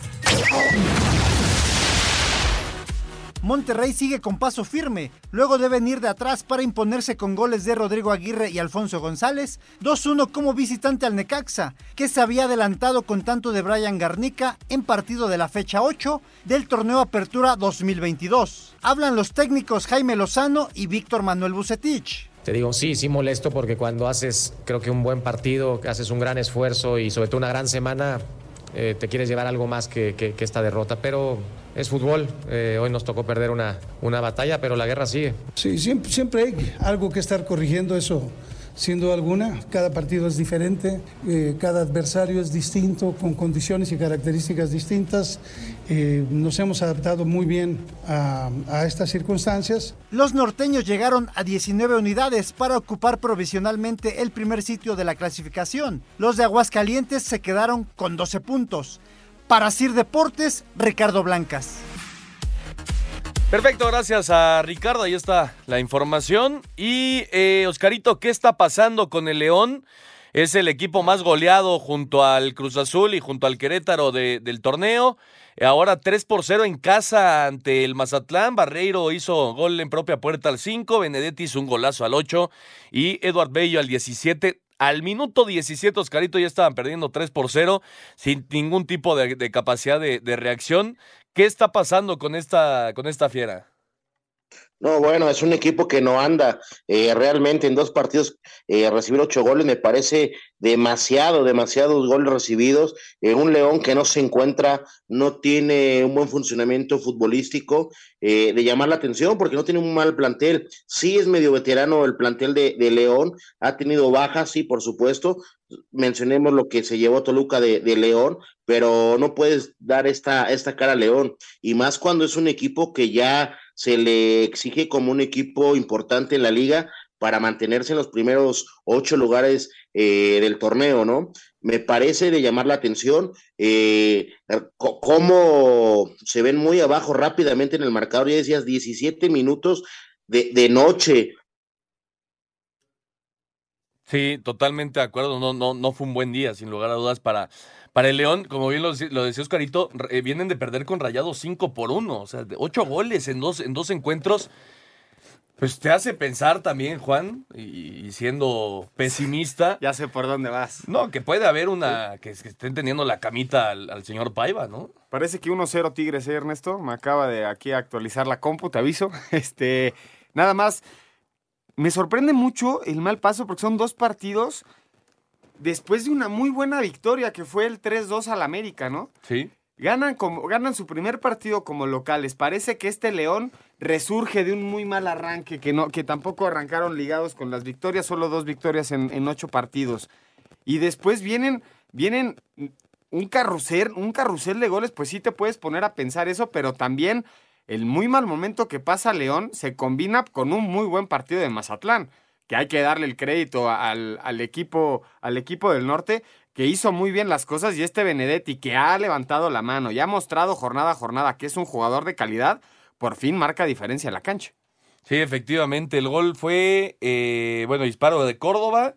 [SPEAKER 16] Monterrey sigue con paso firme, luego de venir de atrás para imponerse con goles de Rodrigo Aguirre y Alfonso González, 2-1 como visitante al Necaxa, que se había adelantado con tanto de Brian Garnica en partido de la fecha 8 del torneo Apertura 2022. Hablan los técnicos Jaime Lozano y Víctor Manuel Bucetich.
[SPEAKER 17] Te digo, sí, sí molesto porque cuando haces, creo que un buen partido, haces un gran esfuerzo y sobre todo una gran semana, eh, te quieres llevar algo más que, que, esta derrota, pero es fútbol. Eh, hoy nos tocó perder una, una batalla, pero la guerra sigue.
[SPEAKER 18] Sí, siempre, siempre hay algo que estar corrigiendo eso. Siendo alguna, cada partido es diferente, eh, cada adversario es distinto, con condiciones y características distintas. Eh, nos hemos adaptado muy bien a, a, estas circunstancias.
[SPEAKER 16] Los norteños llegaron a 19 unidades para ocupar provisionalmente el primer sitio de la clasificación. Los de Aguascalientes se quedaron con 12 puntos. Para Sir Deportes, Ricardo Blancas.
[SPEAKER 2] Perfecto, gracias a Ricardo. Ahí está la información. Y eh, Oscarito, ¿qué está pasando con el León? Es el equipo más goleado junto al Cruz Azul y junto al Querétaro de, del torneo. Ahora 3 por 0 en casa ante el Mazatlán. Barreiro hizo gol en propia puerta al 5. Benedetti hizo un golazo al 8. Y Eduard Bello al 17. Al minuto 17, Oscarito ya estaban perdiendo 3 por 0 sin ningún tipo de, capacidad de, reacción. ¿Qué está pasando con esta, con esta fiera?
[SPEAKER 4] No, bueno, es un equipo que no anda. Eh, realmente en dos partidos eh, recibir ocho goles me parece demasiado, demasiados goles recibidos. Eh, un León que no se encuentra, no tiene un buen funcionamiento futbolístico, eh, de llamar la atención porque no tiene un mal plantel. Sí es medio veterano el plantel de, León, ha tenido bajas, sí, por supuesto. Mencionemos lo que se llevó Toluca de, de León, pero no puedes dar esta, esta cara a León. Y más cuando es un equipo que ya se le exige como un equipo importante en la liga para mantenerse en los primeros ocho lugares eh, del torneo, ¿no? Me parece de llamar la atención eh, cómo se ven muy abajo rápidamente en el marcador, ya decías 17 minutos de, de noche.
[SPEAKER 2] Sí, totalmente de acuerdo, no, no, no fue un buen día, sin lugar a dudas, para, para el León, como bien lo, lo decía Oscarito, eh, vienen de perder con Rayados 5 por 1, o sea, ocho goles en dos, en dos encuentros. Pues te hace pensar también, Juan, y, y, siendo pesimista.
[SPEAKER 3] Ya sé por dónde vas.
[SPEAKER 2] No, que puede haber una. que, que estén teniendo la camita al, al señor Paiva, ¿no?
[SPEAKER 3] Parece que 1-0 Tigres, ¿eh, Ernesto. Me acaba de aquí actualizar la compu, te aviso. Este. Nada más. Me sorprende mucho el mal paso porque son dos partidos después de una muy buena victoria que fue el 3-2 al América, ¿no?
[SPEAKER 2] Sí.
[SPEAKER 3] Ganan, como, ganan su primer partido como locales. Parece que este León resurge de un muy mal arranque, que, no, que tampoco arrancaron ligados con las victorias, solo dos victorias en, en ocho partidos. Y después vienen, vienen un carrusel, un carrusel de goles, pues sí te puedes poner a pensar eso, pero también el muy mal momento que pasa León se combina con un muy buen partido de Mazatlán, que hay que darle el crédito al, al equipo, al equipo del norte, que hizo muy bien las cosas y este Benedetti que ha levantado la mano y ha mostrado jornada a jornada que es un jugador de calidad, por fin marca diferencia en la cancha.
[SPEAKER 2] Sí, efectivamente, el gol fue, eh, bueno, disparo de Córdoba,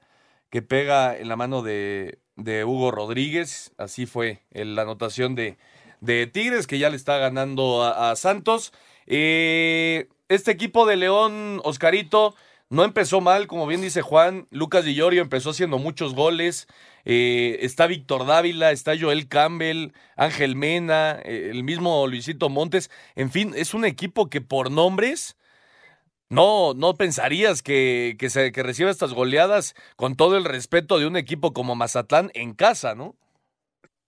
[SPEAKER 2] que pega en la mano de, de Hugo Rodríguez, así fue la anotación de, de, Tigres, que ya le está ganando a, a Santos. Eh, este equipo de León, Oscarito, no empezó mal, como bien dice Juan, Lucas Di Llorio empezó haciendo muchos goles, eh, está Víctor Dávila, está Joel Campbell, Ángel Mena, eh, el mismo Luisito Montes, en fin, es un equipo que por nombres no, no pensarías que, que, se, reciba estas goleadas con todo el respeto de un equipo como Mazatlán en casa, ¿no?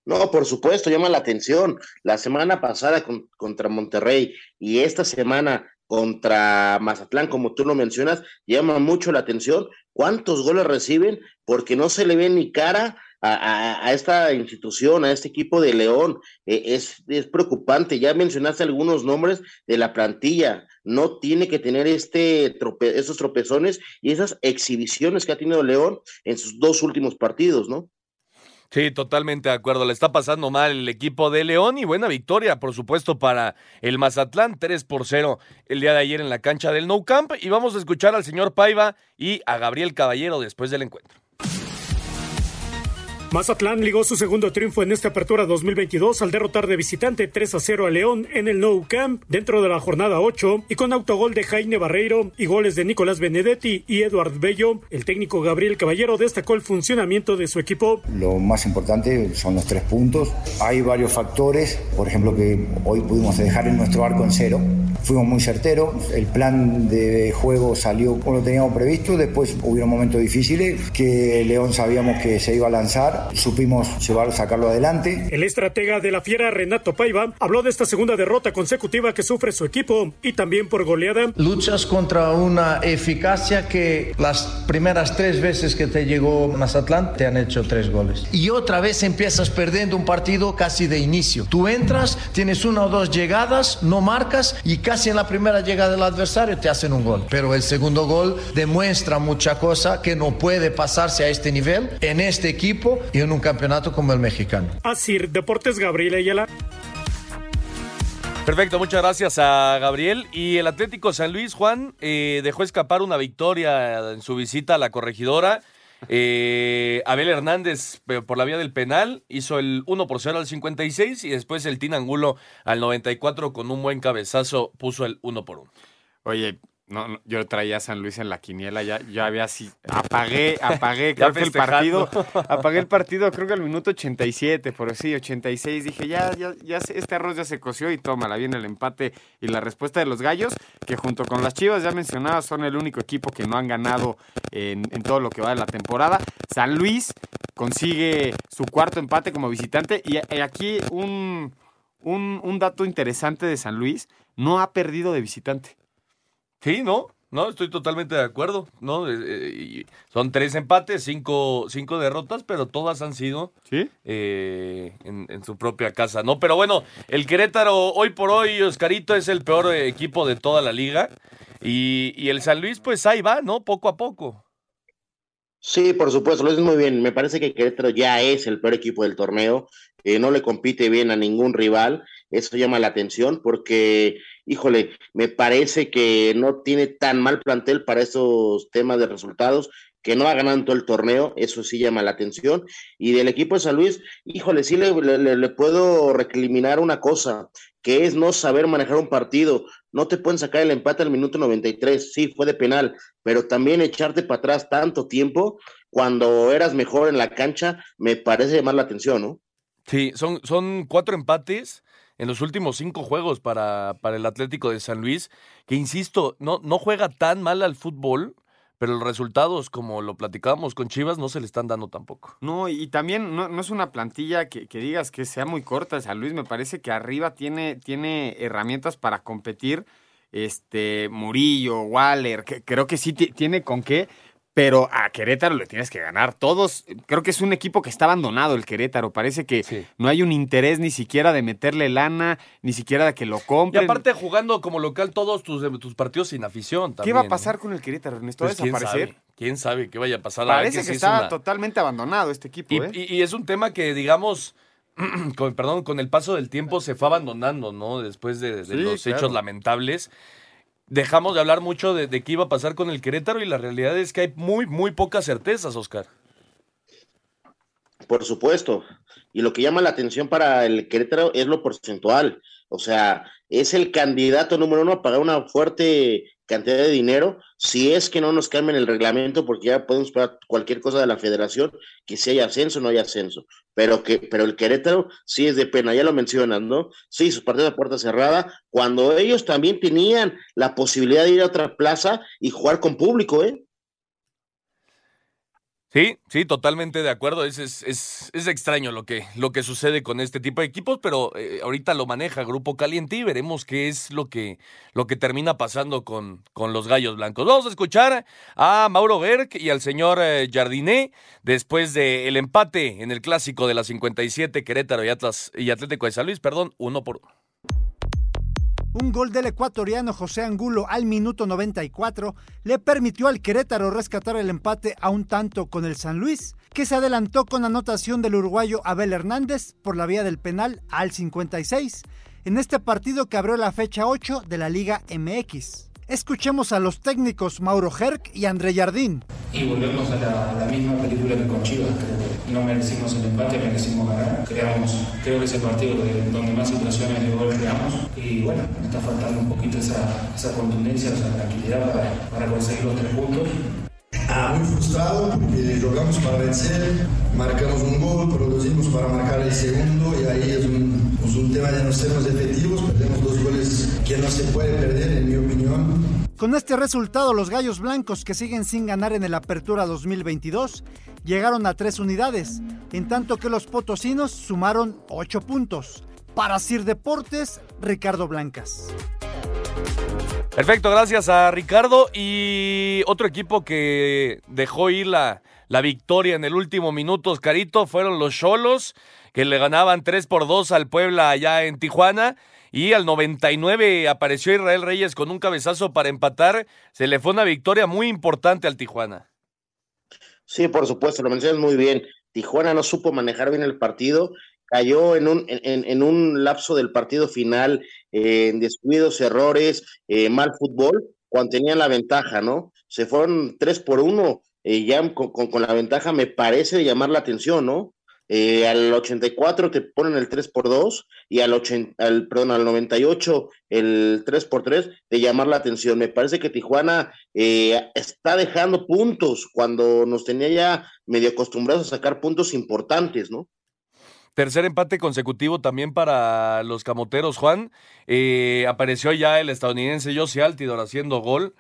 [SPEAKER 4] No, por supuesto, llama la atención. La semana pasada con, contra Monterrey y esta semana contra Mazatlán, como tú lo mencionas, llama mucho la atención. ¿Cuántos goles reciben? Porque no se le ve ni cara a, esta institución, a este equipo de León. Eh, es, es, preocupante. Ya mencionaste algunos nombres de la plantilla. No tiene que tener este esos tropezones y esas exhibiciones que ha tenido León en sus dos últimos partidos, ¿no?
[SPEAKER 2] Sí, totalmente de acuerdo. Le está pasando mal el equipo de León y buena victoria, por supuesto, para el Mazatlán, 3 por 0 el día de ayer en la cancha del Nou Camp. Y vamos a escuchar al señor Paiva y a Gabriel Caballero después del encuentro.
[SPEAKER 19] Mazatlán ligó su segundo triunfo en esta apertura 2022 al derrotar de visitante 3 a 0 a León en el Nou Camp dentro de la jornada 8 y con autogol de Jaime Barreiro y goles de Nicolás Benedetti y Eduard Bello. El técnico Gabriel Caballero destacó el funcionamiento de su equipo.
[SPEAKER 20] Lo más importante son los tres puntos. Hay varios factores, por ejemplo, que hoy pudimos dejar en nuestro arco en cero. Fuimos muy certeros, el plan de juego salió como lo teníamos previsto, después hubo momentos difíciles que León sabíamos que se iba a lanzar supimos llevarlo, sacarlo adelante.
[SPEAKER 19] El estratega de la Fiera, Renato Paiva, habló de esta segunda derrota consecutiva que sufre su equipo y también por goleada.
[SPEAKER 21] Luchas contra una eficacia que las primeras tres veces que te llegó Mazatlán te han hecho tres goles. Y otra vez empiezas perdiendo un partido casi de inicio. Tú entras, tienes una o dos llegadas, no marcas y casi en la primera llegada del adversario te hacen un gol. Pero el segundo gol demuestra mucha cosa que no puede pasarse a este nivel en este equipo y en un campeonato como el mexicano.
[SPEAKER 19] Así, Deportes Gabriel Ayala.
[SPEAKER 2] Perfecto, muchas gracias a Gabriel. Y el Atlético San Luis, Juan, eh, dejó escapar una victoria en su visita a la corregidora. Eh, Abel Hernández, por la vía del penal, hizo el 1 por 0 al 56 y después el Tinangulo al 94 con un buen cabezazo puso el 1 por 1.
[SPEAKER 3] Oye, no, yo traía a San Luis en la quiniela, ya, ya había así, apagué, apagué, creo que el partido, apagué el partido creo que al minuto 87, por sí, 86, dije, ya, ya, ya, este arroz ya se coció y toma, la viene el empate y la respuesta de los gallos, que junto con las chivas ya mencionaba, son el único equipo que no han ganado en, todo lo que va de la temporada. San Luis consigue su cuarto empate como visitante y, aquí un, un, un dato interesante de San Luis, no ha perdido de visitante.
[SPEAKER 2] Sí, ¿no? No, estoy totalmente de acuerdo. ¿no? Eh, eh, son tres empates, cinco, cinco derrotas, pero todas han sido
[SPEAKER 3] ¿Sí?
[SPEAKER 2] Eh, en, su propia casa. ¿no? Pero bueno, el Querétaro hoy por hoy, Oscarito, es el peor equipo de toda la liga. Y, y el San Luis, pues ahí va, ¿no? Poco a poco.
[SPEAKER 4] Sí, por supuesto, lo es muy bien. Me parece que Querétaro ya es el peor equipo del torneo. no le compite bien a ningún rival. Eso llama la atención porque híjole, me parece que no tiene tan mal plantel para esos temas de resultados, que no ha ganado todo el torneo, eso sí llama la atención. Y del equipo de San Luis, híjole, sí le, le, puedo recriminar una cosa, que es no saber manejar un partido. No te pueden sacar el empate al minuto 93, sí, fue de penal, pero también echarte para atrás tanto tiempo cuando eras mejor en la cancha, me parece llamar la atención, ¿no?
[SPEAKER 2] Sí, son, son cuatro empates en los últimos cinco juegos para, para el Atlético de San Luis, que insisto, no, no juega tan mal al fútbol, pero los resultados, como lo platicábamos con Chivas, no se le están dando tampoco.
[SPEAKER 3] No, y también no, es una plantilla que, que, digas que sea muy corta. San Luis me parece que arriba tiene, tiene herramientas para competir. Este, Murillo, Waller, que creo que sí tiene con qué pero a Querétaro le tienes que ganar. Todos, creo que es un equipo que está abandonado el Querétaro. Parece que no hay un interés ni siquiera de meterle lana, ni siquiera de que lo compren.
[SPEAKER 2] Y aparte jugando como local todos tus, tus partidos sin afición.
[SPEAKER 3] ¿Qué va a pasar con el Querétaro, Ernesto? ¿Va a pues, desaparecer?
[SPEAKER 2] ¿quién sabe? qué vaya a pasar?
[SPEAKER 3] Parece que, está totalmente abandonado este equipo.
[SPEAKER 2] Y,
[SPEAKER 3] ¿eh?
[SPEAKER 2] y, es un tema que, digamos, con, perdón, con el paso del tiempo se fue abandonando, ¿no? Después de, los hechos lamentables dejamos de hablar mucho de, qué iba a pasar con el Querétaro y la realidad es que hay muy, muy pocas certezas, Oscar.
[SPEAKER 4] Por supuesto. Y lo que llama la atención para el Querétaro es lo porcentual. O sea, es el candidato número uno a pagar una fuerte cantidad de dinero, si es que no nos cambien el reglamento, porque ya podemos esperar cualquier cosa de la federación, que si hay ascenso o no hay ascenso, pero que, pero el Querétaro sí es de pena, ya lo mencionan, ¿no? Sí, sus partidos de puerta cerrada, cuando ellos también tenían la posibilidad de ir a otra plaza y jugar con público, ¿eh?
[SPEAKER 2] Sí, sí, totalmente de acuerdo. Es, es, es, es, extraño lo que, lo que sucede con este tipo de equipos, pero eh, ahorita lo maneja Grupo Caliente y veremos qué es lo que, lo que termina pasando con, con los Gallos Blancos. Vamos a escuchar a Mauro Gerg y al señor eh, Jardiné después del empate en el clásico de la 57 Querétaro y, Atlas, y Atlético de San Luis, perdón, uno por uno.
[SPEAKER 16] Un gol del ecuatoriano José Angulo al minuto 94 le permitió al Querétaro rescatar el empate a un tanto con el San Luis, que se adelantó con anotación del uruguayo Abel Hernández por la vía del penal al 56, en este partido que abrió la fecha 8 de la Liga MX. Escuchemos a los técnicos Mauro Herc y André Jardín.
[SPEAKER 22] Y volvemos a la, misma película que con Chivas. No merecimos el empate, merecimos ganar. Creamos, creo que es el partido donde más situaciones de gol creamos. Y bueno, está faltando un poquito esa, contundencia, esa tranquilidad para conseguir los tres puntos.
[SPEAKER 23] Ah, muy frustrado porque jugamos para vencer, marcamos un gol, producimos para marcar el segundo y ahí es un, es un tema de no sermos efectivos, perdemos dos goles que no se puede perder en mi opinión.
[SPEAKER 16] Con este resultado, los Gallos Blancos, que siguen sin ganar en el Apertura 2022, llegaron a tres unidades, en tanto que los potosinos sumaron ocho puntos. Para Sir Deportes, Ricardo Blancas.
[SPEAKER 2] Perfecto, gracias a Ricardo. Y otro equipo que dejó ir la, la victoria en el último minuto, Oscarito, fueron los Cholos, que le ganaban 3 por 2 al Puebla allá en Tijuana. Y al 99 apareció Israel Reyes con un cabezazo para empatar. Se le fue una victoria muy importante al Tijuana.
[SPEAKER 4] Sí, por supuesto, lo mencionas muy bien. Tijuana no supo manejar bien el partido cayó en un, en, en un lapso del partido final, eh, en descuidos, errores, eh, mal fútbol, cuando tenían la ventaja, ¿no? Se fueron tres por uno, eh, ya con, con, la ventaja me parece llamar la atención, ¿no? al 84 te ponen el 3 por 2 y al, 80, al, perdón, al 98 el 3 por 3 de llamar la atención. Me parece que Tijuana está dejando puntos cuando nos tenía ya medio acostumbrados a sacar puntos importantes, ¿no?
[SPEAKER 2] Tercer empate consecutivo también para los camoteros, Juan. Eh, apareció ya el estadounidense Josie Altidor haciendo gol,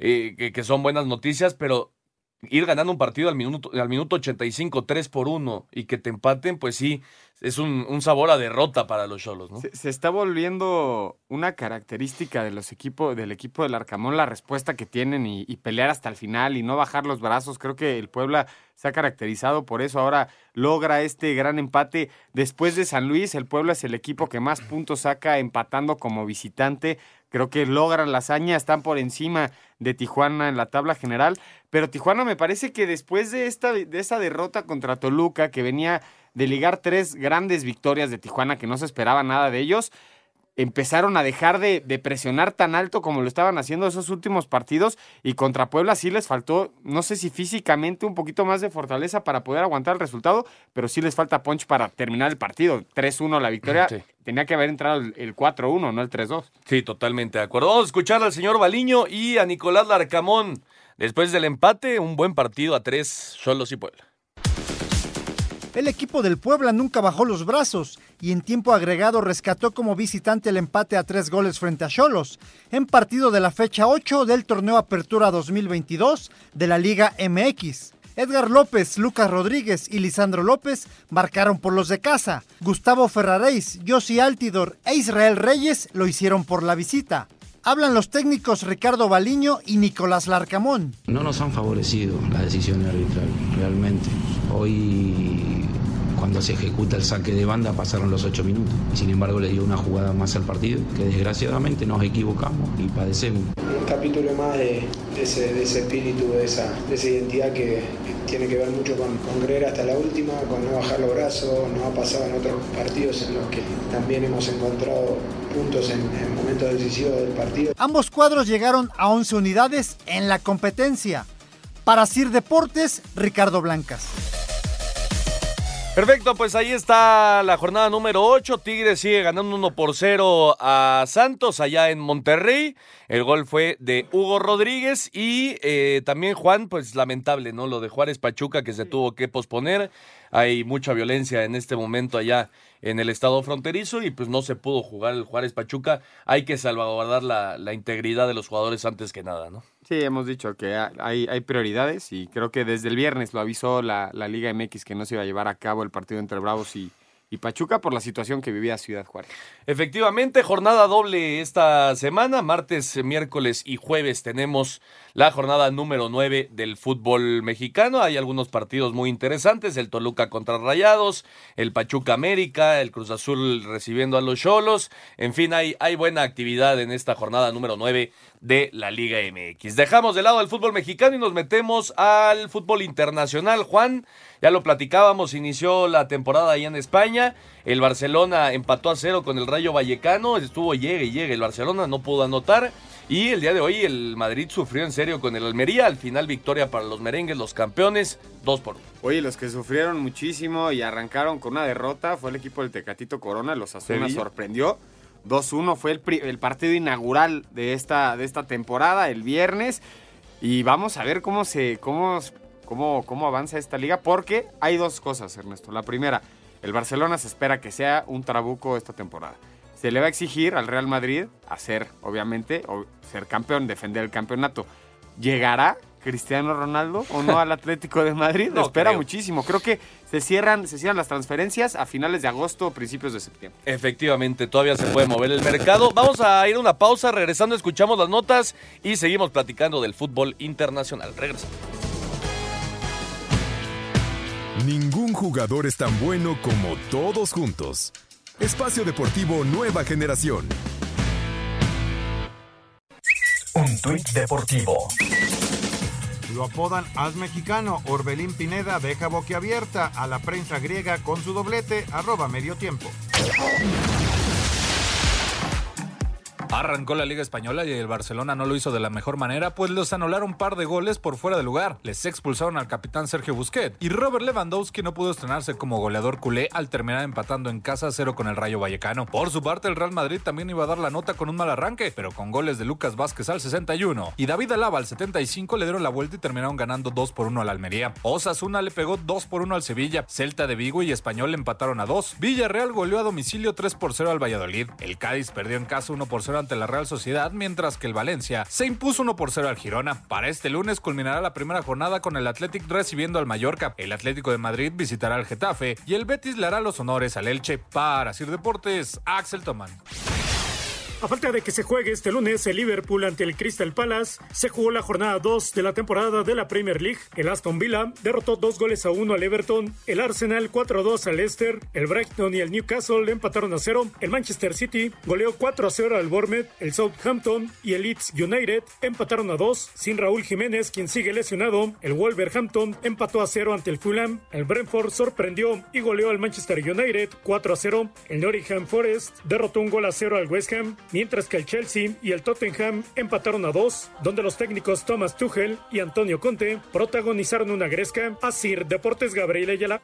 [SPEAKER 2] eh, que, que, son buenas noticias, pero ir ganando un partido al minuto, al minuto 85, 3 por 1, y que te empaten, pues sí, es un, sabor a derrota para los Cholos, ¿no?
[SPEAKER 3] Se, se, está volviendo una característica de los equipos, del equipo del Arcamón, la respuesta que tienen y, y, pelear hasta el final y no bajar los brazos. Creo que el Puebla se ha caracterizado por eso. Ahora logra este gran empate. Después de San Luis, el Puebla es el equipo que más puntos saca empatando como visitante. Creo que logran la hazaña, están por encima de Tijuana en la tabla general. Pero Tijuana me parece que después de, esta, de esa derrota contra Toluca, que venía de ligar tres grandes victorias de Tijuana, que no se esperaba nada de ellos, empezaron a dejar de, de, presionar tan alto como lo estaban haciendo esos últimos partidos y contra Puebla sí les faltó, no sé si físicamente un poquito más de fortaleza para poder aguantar el resultado, pero sí les falta punch para terminar el partido. 3-1 la victoria, sí. tenía que haber entrado el, el 4-1, no el 3-2.
[SPEAKER 2] Sí, totalmente de acuerdo. Vamos a escuchar al señor Baliño y a Nicolás Larcamón. Después del empate, un buen partido a tres, solos y Puebla.
[SPEAKER 16] El equipo del Puebla nunca bajó los brazos y en tiempo agregado rescató como visitante el empate a tres goles frente a Cholos, en partido de la fecha 8 del torneo Apertura 2022 de la Liga MX. Edgar López, Lucas Rodríguez y Lisandro López marcaron por los de casa. Gustavo Ferraréis, Yossi Altidor e Israel Reyes lo hicieron por la visita. Hablan los técnicos Ricardo Baliño y Nicolás Larcamón.
[SPEAKER 24] No nos han favorecido las decisiones arbitrales, realmente. Hoy, cuando se ejecuta el saque de banda, pasaron los ocho minutos. Y sin embargo, le dio una jugada más al partido, que desgraciadamente nos equivocamos y padecemos.
[SPEAKER 13] Un capítulo más de, de, ese, de ese, espíritu, de esa, de esa identidad que, tiene que ver mucho con, con, creer hasta la última, con no bajar los brazos, nos ha pasado en otros partidos en los que también hemos encontrado puntos en, en momentos decisivos del partido.
[SPEAKER 16] Ambos cuadros llegaron a 11 unidades en la competencia. Para Sir Deportes, Ricardo Blancas.
[SPEAKER 2] Perfecto, pues ahí está la jornada número 8. Tigres sigue ganando 1 por 0 a Santos allá en Monterrey. El gol fue de Hugo Rodríguez y eh, también Juan, pues lamentable, ¿no? Lo de Juárez Pachuca que se tuvo que posponer. Hay mucha violencia en este momento allá en el estado fronterizo y pues no se pudo jugar el Juárez Pachuca. Hay que salvaguardar la, la integridad de los jugadores antes que nada, ¿no?
[SPEAKER 3] Sí, hemos dicho que hay, hay prioridades y creo que desde el viernes lo avisó la, la Liga MX que no se iba a llevar a cabo el partido entre Bravos y, y Pachuca por la situación que vivía Ciudad Juárez.
[SPEAKER 2] Efectivamente, jornada doble esta semana, martes, miércoles y jueves tenemos la jornada número 9 del fútbol mexicano. Hay algunos partidos muy interesantes, el Toluca contra Rayados, el Pachuca América, el Cruz Azul recibiendo a los Cholos. En fin, hay, buena actividad en esta jornada número 9 de la Liga MX. Dejamos de lado el fútbol mexicano y nos metemos al fútbol internacional. Juan, ya lo platicábamos, inició la temporada ahí en España. El Barcelona empató a cero con el Rayo Vallecano. Estuvo llegue y llegue. El Barcelona no pudo anotar. Y el día de hoy el Madrid sufrió en serio con el Almería. Al final victoria para los merengues, los campeones, dos por uno.
[SPEAKER 3] Oye, los que sufrieron muchísimo y arrancaron con una derrota fue el equipo del Tecatito Corona. Los Asuna sorprendió. 2-1 fue el, el, partido inaugural de esta, de esta temporada, el viernes. Y vamos a ver cómo, se, cómo, cómo, cómo avanza esta liga, porque hay dos cosas, Ernesto. La primera, el Barcelona se espera que sea un trabuco esta temporada. Se le va a exigir al Real Madrid hacer, obviamente, o ser campeón, defender el campeonato. ¿Llegará Cristiano Ronaldo o no al Atlético de Madrid? Lo espera muchísimo. Creo que se cierran, se cierran las transferencias a finales de agosto o principios de septiembre.
[SPEAKER 2] Efectivamente, todavía se puede mover el mercado. Vamos a ir a una pausa, regresando escuchamos las notas y seguimos platicando del fútbol internacional. Regresamos.
[SPEAKER 5] Ningún jugador es tan bueno como todos juntos. Espacio Deportivo Nueva Generación.
[SPEAKER 6] Un tuit deportivo.
[SPEAKER 7] Lo apodan As Mexicano. Orbelín Pineda deja boquiabierta a la prensa griega con su doblete arroba medio tiempo.
[SPEAKER 25] Arrancó la Liga Española y el Barcelona no lo hizo de la mejor manera, pues los anularon un par de goles por fuera de lugar. Les expulsaron al capitán Sergio Busquets y Robert Lewandowski no pudo estrenarse como goleador culé al terminar empatando en casa a cero con el Rayo Vallecano. Por su parte, el Real Madrid también iba a dar la nota con un mal arranque, pero con goles de Lucas Vázquez al 61 y David Alaba al 75 le dieron la vuelta y terminaron ganando 2 por 1 al Almería. Osasuna le pegó 2 por 1 al Sevilla, Celta de Vigo y Español empataron a 2. Villarreal goleó a domicilio 3 por 0 al Valladolid. El Cádiz perdió en casa 1 por 0 ante la Real Sociedad, mientras que el Valencia se impuso 1 por 0 al Girona. Para este lunes culminará la primera jornada con el Athletic recibiendo al Mallorca. El Atlético de Madrid visitará al Getafe y el Betis le hará los honores al Elche. Para Sir Deportes, Axel Tomán.
[SPEAKER 19] A falta de que se juegue este lunes el Liverpool ante el Crystal Palace, se jugó la jornada 2 de la temporada de la Premier League. El Aston Villa derrotó dos goles a uno al Everton, el Arsenal 4-2 al Leicester, el Brighton y el Newcastle empataron a cero, el Manchester City goleó 4-0 al Bournemouth, el Southampton y el Leeds United empataron a dos, sin Raúl Jiménez, quien sigue lesionado, el Wolverhampton empató a cero ante el Fulham, el Brentford sorprendió y goleó al Manchester United 4-0, el Nottingham Forest derrotó un gol a cero al West Ham, mientras que el Chelsea y el Tottenham empataron a dos, donde los técnicos Thomas Tuchel y Antonio Conte protagonizaron una gresca. Asir Deportes Gabriel Ayala.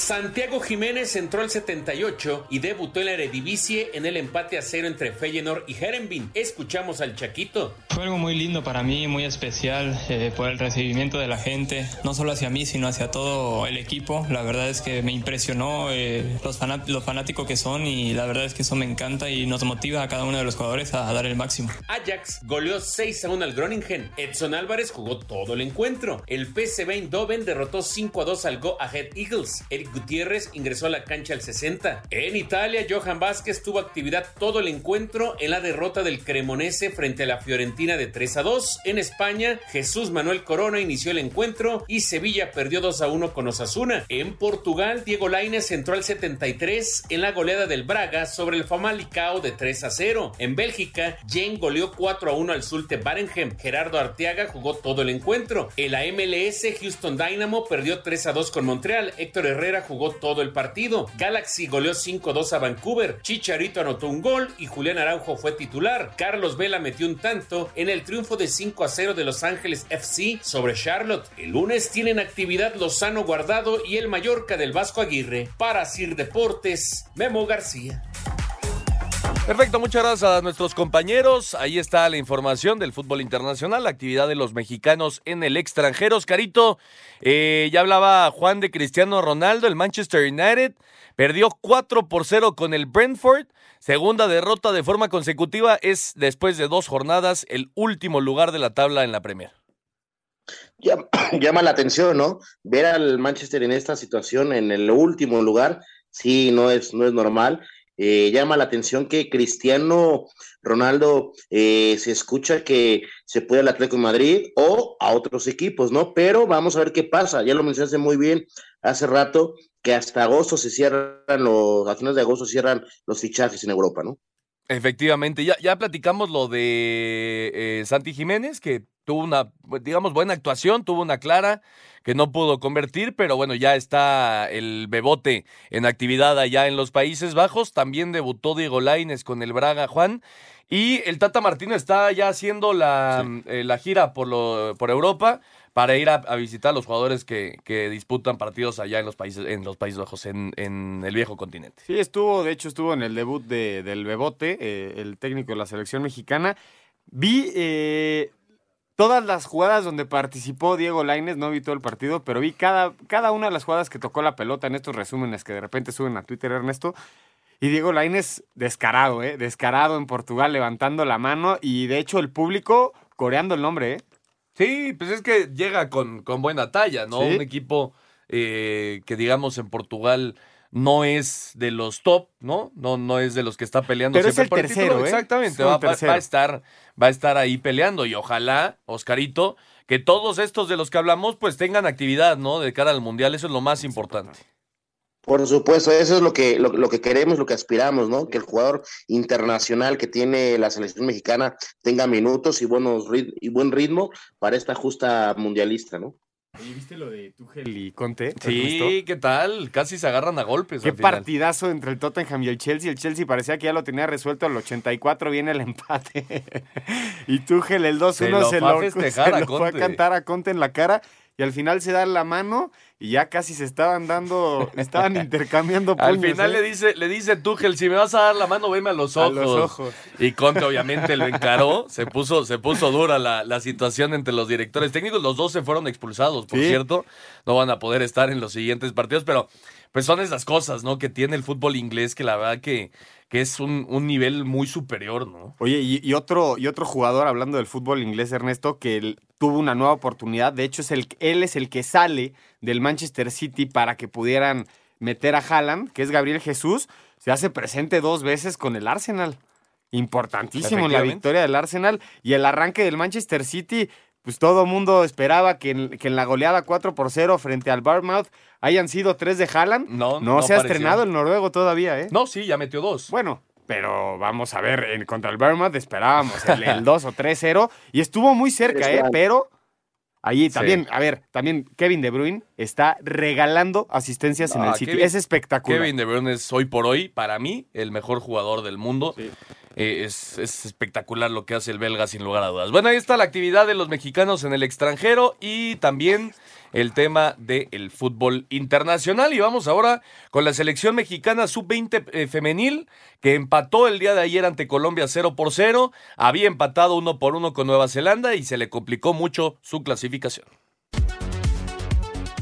[SPEAKER 26] Santiago Jiménez entró al 78 y debutó en la Eredivisie en el empate a cero entre Feyenoord y Herenvin. Escuchamos al Chaquito.
[SPEAKER 27] Fue algo muy lindo para mí, muy especial eh, por el recibimiento de la gente, no solo hacia mí, sino hacia todo el equipo. La verdad es que me impresionó eh, los, fanat los fanáticos que son y la verdad es que eso me encanta y nos motiva a cada uno de los jugadores a, a dar el máximo.
[SPEAKER 26] Ajax goleó 6 a 1 al Groningen. Edson Álvarez jugó todo el encuentro. El PSV Eindhoven derrotó 5 a 2 al Go Ahead Eagles. Eric Gutiérrez ingresó a la cancha al 60. En Italia, Johan Vázquez tuvo actividad todo el encuentro en la derrota del Cremonese frente a la Fiorentina de 3 a 2. En España, Jesús Manuel Corona inició el encuentro y Sevilla perdió 2 a 1 con Osasuna. En Portugal, Diego Lainez entró al 73 en la goleada del Braga sobre el Famalicao de 3 a 0. En Bélgica, Jen goleó 4 a 1 al Zulte Barenhem. Gerardo Arteaga jugó todo el encuentro. En la MLS, Houston Dynamo perdió 3 a 2 con Montreal. Héctor Herrera jugó todo el partido. Galaxy goleó 5-2 a Vancouver. Chicharito anotó un gol y Julián Araujo fue titular. Carlos Vela metió un tanto en el triunfo de 5 a 0 de Los Ángeles FC sobre Charlotte. El lunes tienen actividad Lozano Guardado y el Mallorca del Vasco Aguirre. Para Sir Deportes, Memo García.
[SPEAKER 2] Perfecto, muchas gracias a nuestros compañeros. Ahí está la información del fútbol internacional, la actividad de los mexicanos en el extranjero. Oscarito, eh, ya hablaba Juan de Cristiano Ronaldo, el Manchester United perdió 4 por 0 con el Brentford. Segunda derrota de forma consecutiva es después de dos jornadas el último lugar de la tabla en la Premier.
[SPEAKER 4] Llama, llama la atención, ¿no? Ver al Manchester en esta situación, en el último lugar, sí, no es, no es normal. Eh, llama la atención que Cristiano Ronaldo eh, se escucha que se puede al Atlético de Madrid o a otros equipos, ¿no? Pero vamos a ver qué pasa. Ya lo mencionaste muy bien hace rato que hasta agosto se cierran los, a finales de agosto cierran los fichajes en Europa, ¿no?
[SPEAKER 2] Efectivamente, ya, ya platicamos lo de eh, Santi Jiménez, que tuvo una, digamos, buena actuación, tuvo una clara que no pudo convertir, pero bueno, ya está el Bebote en actividad allá en los Países Bajos. También debutó Diego Laines con el Braga Juan. Y el Tata Martino está ya haciendo la, eh, la gira por, lo, por Europa para ir a, visitar a los jugadores que, que, disputan partidos allá en los Países, en los países Bajos, en, en, el viejo continente.
[SPEAKER 3] Sí, estuvo, de hecho, estuvo en el debut de, del Bebote, eh, el técnico de la selección mexicana. Vi eh, todas las jugadas donde participó Diego Laines, no vi todo el partido, pero vi cada, cada una de las jugadas que tocó la pelota en estos resúmenes que de repente suben a Twitter, Ernesto. Y Diego Laines descarado, ¿eh? Descarado en Portugal, levantando la mano y de hecho el público coreando el nombre, ¿eh?
[SPEAKER 2] Sí, pues es que llega con, con buena talla, ¿no? Un equipo eh, que digamos en Portugal no es de los top, ¿no? No, no es de los que está peleando
[SPEAKER 3] Pero es el tercero, ¿eh?
[SPEAKER 2] Exactamente, va, va, a estar, va a estar ahí peleando y ojalá, Oscarito, que todos estos de los que hablamos pues tengan actividad, ¿no? De cara al Mundial, eso es lo más importante.
[SPEAKER 4] Por supuesto, eso es lo que, lo, lo, que queremos, lo que aspiramos, ¿no? Que el jugador internacional que tiene la selección mexicana tenga minutos y, buenos, y buen ritmo para esta justa mundialista, ¿no?
[SPEAKER 3] ¿Y viste lo de Tuchel y Conte?
[SPEAKER 2] Sí, ¿qué tal? Casi se agarran a golpes.
[SPEAKER 3] Qué partidazo entre el Tottenham y el Chelsea. El Chelsea parecía que ya lo tenía resuelto al 84, viene el empate. y Tuchel el 2-1 se, lo, se lo fue a cantar a Conte en la cara y al final se dan la mano y ya casi se estaban dando, estaban intercambiando
[SPEAKER 2] puños, Al final ¿eh? le dice, le dice Tuchel, si me vas a dar la mano, veme a los ojos.
[SPEAKER 3] A los ojos.
[SPEAKER 2] Y Conte obviamente lo encaró, se puso, se puso dura la, la, situación entre los directores técnicos, los dos se fueron expulsados, por cierto, no van a poder estar en los siguientes partidos, pero pues son esas cosas, ¿no? Que tiene el fútbol inglés que la verdad que que es un, un, nivel muy superior, ¿no?
[SPEAKER 3] Oye, y, y, otro, y otro jugador, hablando del fútbol inglés, Ernesto, que tuvo una nueva oportunidad, de hecho es el, él es el que sale del Manchester City para que pudieran meter a Haaland, que es Gabriel Jesús, se hace presente dos veces con el Arsenal. Importantísimo la victoria del Arsenal y el arranque del Manchester City pues todo mundo esperaba que en, que en, la goleada 4 por 0 frente al Barmouth hayan sido tres de Haaland.
[SPEAKER 2] No,
[SPEAKER 3] no, se ha estrenado el noruego todavía, ¿eh?
[SPEAKER 2] No, sí, ya metió dos.
[SPEAKER 3] Bueno, pero vamos a ver, en, contra el Barmouth esperábamos el, el 2 o 3-0 y estuvo muy cerca, ¿eh? Pero Ahí también, sí. a ver, también Kevin De Bruyne está regalando asistencias no, en el. Kevin, es espectacular.
[SPEAKER 2] Kevin De Bruyne es hoy por hoy, para mí, el mejor jugador del mundo. Sí. Eh, es, es, espectacular lo que hace el belga, sin lugar a dudas. Bueno, ahí está la actividad de los mexicanos en el extranjero y también el tema del fútbol internacional. Y vamos ahora con la selección mexicana sub-20 eh, femenil, que empató el día de ayer ante Colombia 0 por 0. Había empatado 1 por 1 con Nueva Zelanda y se le complicó mucho su clasificación.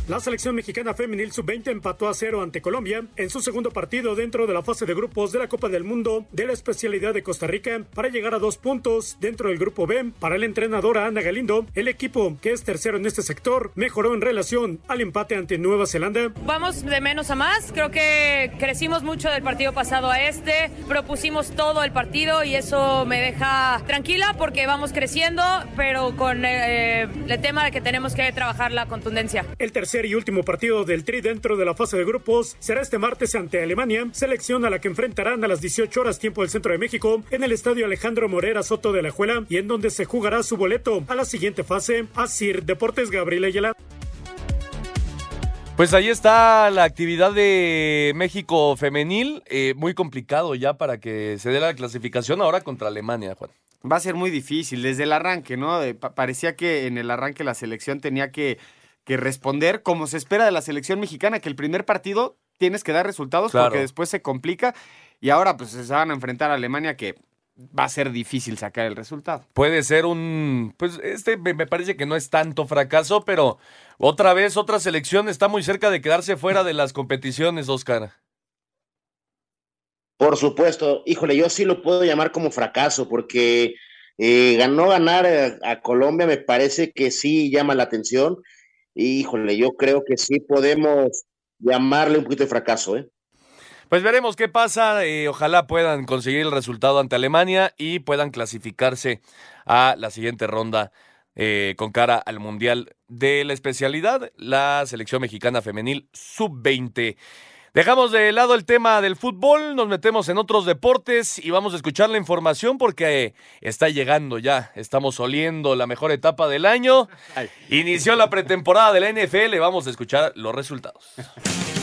[SPEAKER 19] La selección mexicana femenil sub-20 empató a cero ante Colombia en su segundo partido dentro de la fase de grupos de la Copa del Mundo de la especialidad de Costa Rica para llegar a dos puntos dentro del grupo B. Para el entrenador Ana Galindo, el equipo, que es tercero en este sector, mejoró en relación al empate ante Nueva Zelanda.
[SPEAKER 28] Vamos de menos a más. Creo que crecimos mucho del partido pasado a este. Propusimos todo el partido y eso me deja tranquila porque vamos creciendo, pero con eh, el tema de que tenemos que trabajar la contundencia.
[SPEAKER 19] El tercer y último partido del Tri dentro de la fase de grupos será este martes ante Alemania, selección a la que enfrentarán a las 18 horas tiempo del centro de México en el estadio Alejandro Morera Soto de la Juela y en donde se jugará su boleto a la siguiente fase. Asir Deportes Gabriel Ayala.
[SPEAKER 2] Pues ahí está la actividad de México femenil, eh, muy complicado ya para que se dé la clasificación ahora contra Alemania, Juan.
[SPEAKER 3] Va a ser muy difícil desde el arranque, ¿no? Eh, parecía que en el arranque la selección tenía que que responder como se espera de la selección mexicana, que el primer partido tienes que dar resultados claro. porque después se complica. y ahora pues se van a enfrentar a Alemania que va a ser difícil sacar el resultado.
[SPEAKER 2] Puede ser un, pues este me parece que no es tanto fracaso, pero otra vez otra selección está muy cerca de quedarse fuera de las competiciones, Oscar.
[SPEAKER 4] Por supuesto, híjole, yo sí lo puedo llamar como fracaso, porque eh, ganó ganar a, a Colombia, me parece que sí llama la atención. Híjole, yo creo que sí podemos llamarle un poquito de fracaso, ¿eh?
[SPEAKER 2] Pues veremos qué pasa. eh, ojalá puedan conseguir el resultado ante Alemania y puedan clasificarse a la siguiente ronda eh, con cara al Mundial de la especialidad, la selección mexicana femenil sub-20. Dejamos de lado el tema del fútbol, nos metemos en otros deportes y vamos a escuchar la información porque eh, está llegando ya, estamos oliendo la mejor etapa del año. Inició la pretemporada de la NFL, vamos a escuchar los resultados.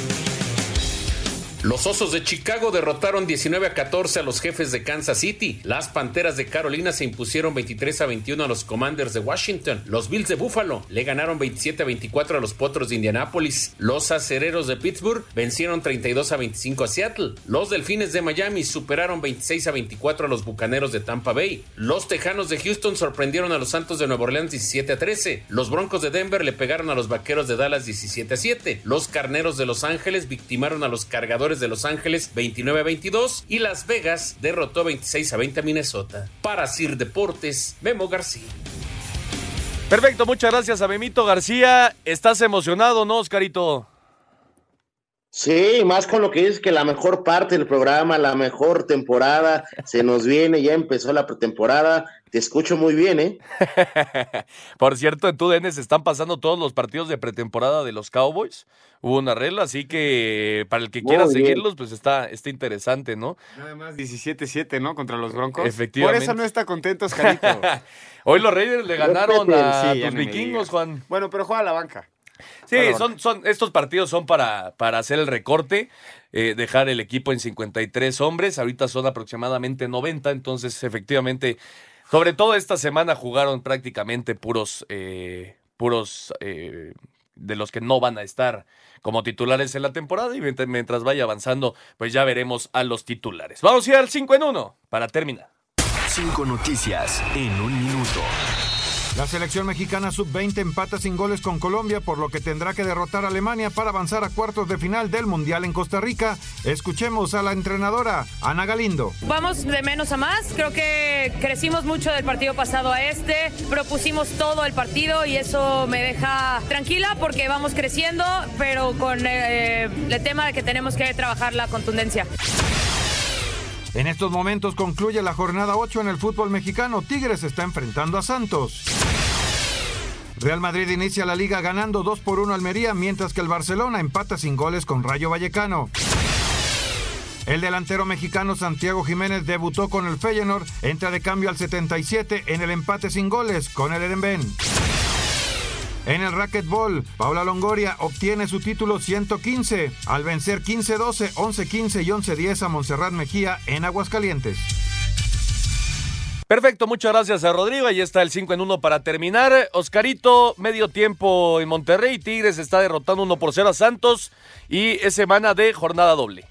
[SPEAKER 26] Los Osos de Chicago derrotaron 19 a 14 a los jefes de Kansas City. Las Panteras de Carolina se impusieron 23 a 21 a los Commanders de Washington. Los Bills de Buffalo le ganaron 27 a 24 a los Potros de Indianápolis. Los Acereros de Pittsburgh vencieron 32 a 25 a Seattle. Los Delfines de Miami superaron 26 a 24 a los Bucaneros de Tampa Bay. Los Tejanos de Houston sorprendieron a los Santos de Nueva Orleans 17 a 13. Los Broncos de Denver le pegaron a los Vaqueros de Dallas 17 a 7. Los Carneros de Los Ángeles victimaron a los Cargadores de Los Ángeles 29 a 22 y Las Vegas derrotó 26 a 20 a Minnesota. Para Sir Deportes, Memo García.
[SPEAKER 2] Perfecto, muchas gracias a Memito García. ¿Estás emocionado, no, Oscarito?
[SPEAKER 4] Sí, más con lo que dices que la mejor parte del programa, la mejor temporada, se nos viene, ya empezó la pretemporada. Te escucho muy bien, ¿eh?
[SPEAKER 2] Por cierto, en TUDN se están pasando todos los partidos de pretemporada de los Cowboys. Hubo una regla, así que para el que quiera seguirlos, pues está, está interesante, ¿no?
[SPEAKER 3] Nada más 17-7, ¿no? Contra los Broncos.
[SPEAKER 2] Efectivamente.
[SPEAKER 3] Por eso no está contento, Oscarito.
[SPEAKER 2] Hoy los Raiders le ganaron a
[SPEAKER 3] Sí,
[SPEAKER 2] tus vikingos. Juan.
[SPEAKER 3] Bueno, pero juega a la banca.
[SPEAKER 2] Sí,
[SPEAKER 3] Bueno,
[SPEAKER 2] son, son, estos partidos son para, para hacer el recorte, eh, dejar el equipo en 53 hombres, ahorita son aproximadamente 90, entonces efectivamente, sobre todo esta semana jugaron prácticamente puros, eh, puros eh, de los que no van a estar como titulares en la temporada y mientras, mientras vaya avanzando, pues ya veremos a los titulares. Vamos a ir al 5 en 1 para terminar.
[SPEAKER 6] Cinco noticias en un minuto.
[SPEAKER 7] La selección mexicana sub-20 empata sin goles con Colombia, por lo que tendrá que derrotar a Alemania para avanzar a cuartos de final del Mundial en Costa Rica. Escuchemos a la entrenadora, Ana Galindo.
[SPEAKER 28] Vamos de menos a más. Creo que crecimos mucho del partido pasado a este. Propusimos todo el partido y eso me deja tranquila porque vamos creciendo, pero con eh, el tema de que tenemos que trabajar la contundencia.
[SPEAKER 7] En estos momentos concluye la jornada 8 en el fútbol mexicano. Tigres está enfrentando a Santos. Real Madrid inicia la liga ganando 2 por 1 Almería, mientras que el Barcelona empata sin goles con Rayo Vallecano. El delantero mexicano Santiago Jiménez debutó con el Feyenoord, entra de cambio al 77 en el empate sin goles con el Erenben. En el racquetball, Paula Longoria obtiene su título 115 al vencer 15-12, 11-15 y 11-10 a Montserrat Mejía en Aguascalientes.
[SPEAKER 2] Perfecto, muchas gracias a Rodrigo. Ahí está el 5 en 1 para terminar. Oscarito, medio tiempo en Monterrey. Tigres está derrotando 1 por 0 a Santos. Y es semana de jornada doble.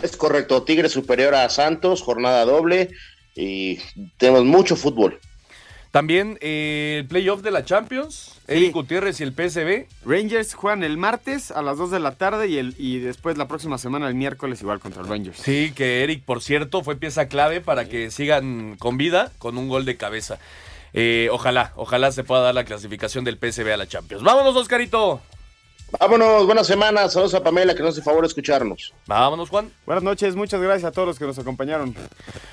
[SPEAKER 4] Es correcto, Tigre superior a Santos, jornada doble y tenemos mucho fútbol.
[SPEAKER 2] También eh, el playoff de la Champions. Eric Gutiérrez y el PSV.
[SPEAKER 3] Rangers juegan el martes a las 2 de la tarde y, el, y después la próxima semana, el miércoles, igual contra el Rangers.
[SPEAKER 2] Sí, que Eric, por cierto, fue pieza clave para que sigan con vida con un gol de cabeza. Eh, ojalá, ojalá se pueda dar la clasificación del PSV a la Champions. Vámonos, Oscarito.
[SPEAKER 4] Vámonos, buenas semanas. Saludos a Pamela que nos hace favor escucharnos.
[SPEAKER 2] Vámonos, Juan.
[SPEAKER 3] Buenas noches, muchas gracias a todos los que nos acompañaron.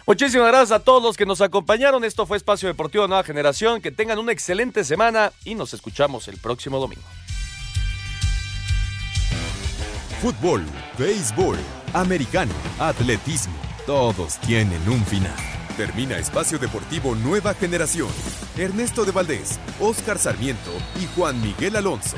[SPEAKER 2] Muchísimas gracias a todos los que nos acompañaron. Esto fue Espacio Deportivo Nueva Generación. Que tengan una excelente semana y nos escuchamos el próximo domingo.
[SPEAKER 5] Fútbol, béisbol, americano, atletismo, todos tienen un final. Termina Espacio Deportivo Nueva Generación. Ernesto de Valdés, Oscar Sarmiento y Juan Miguel Alonso.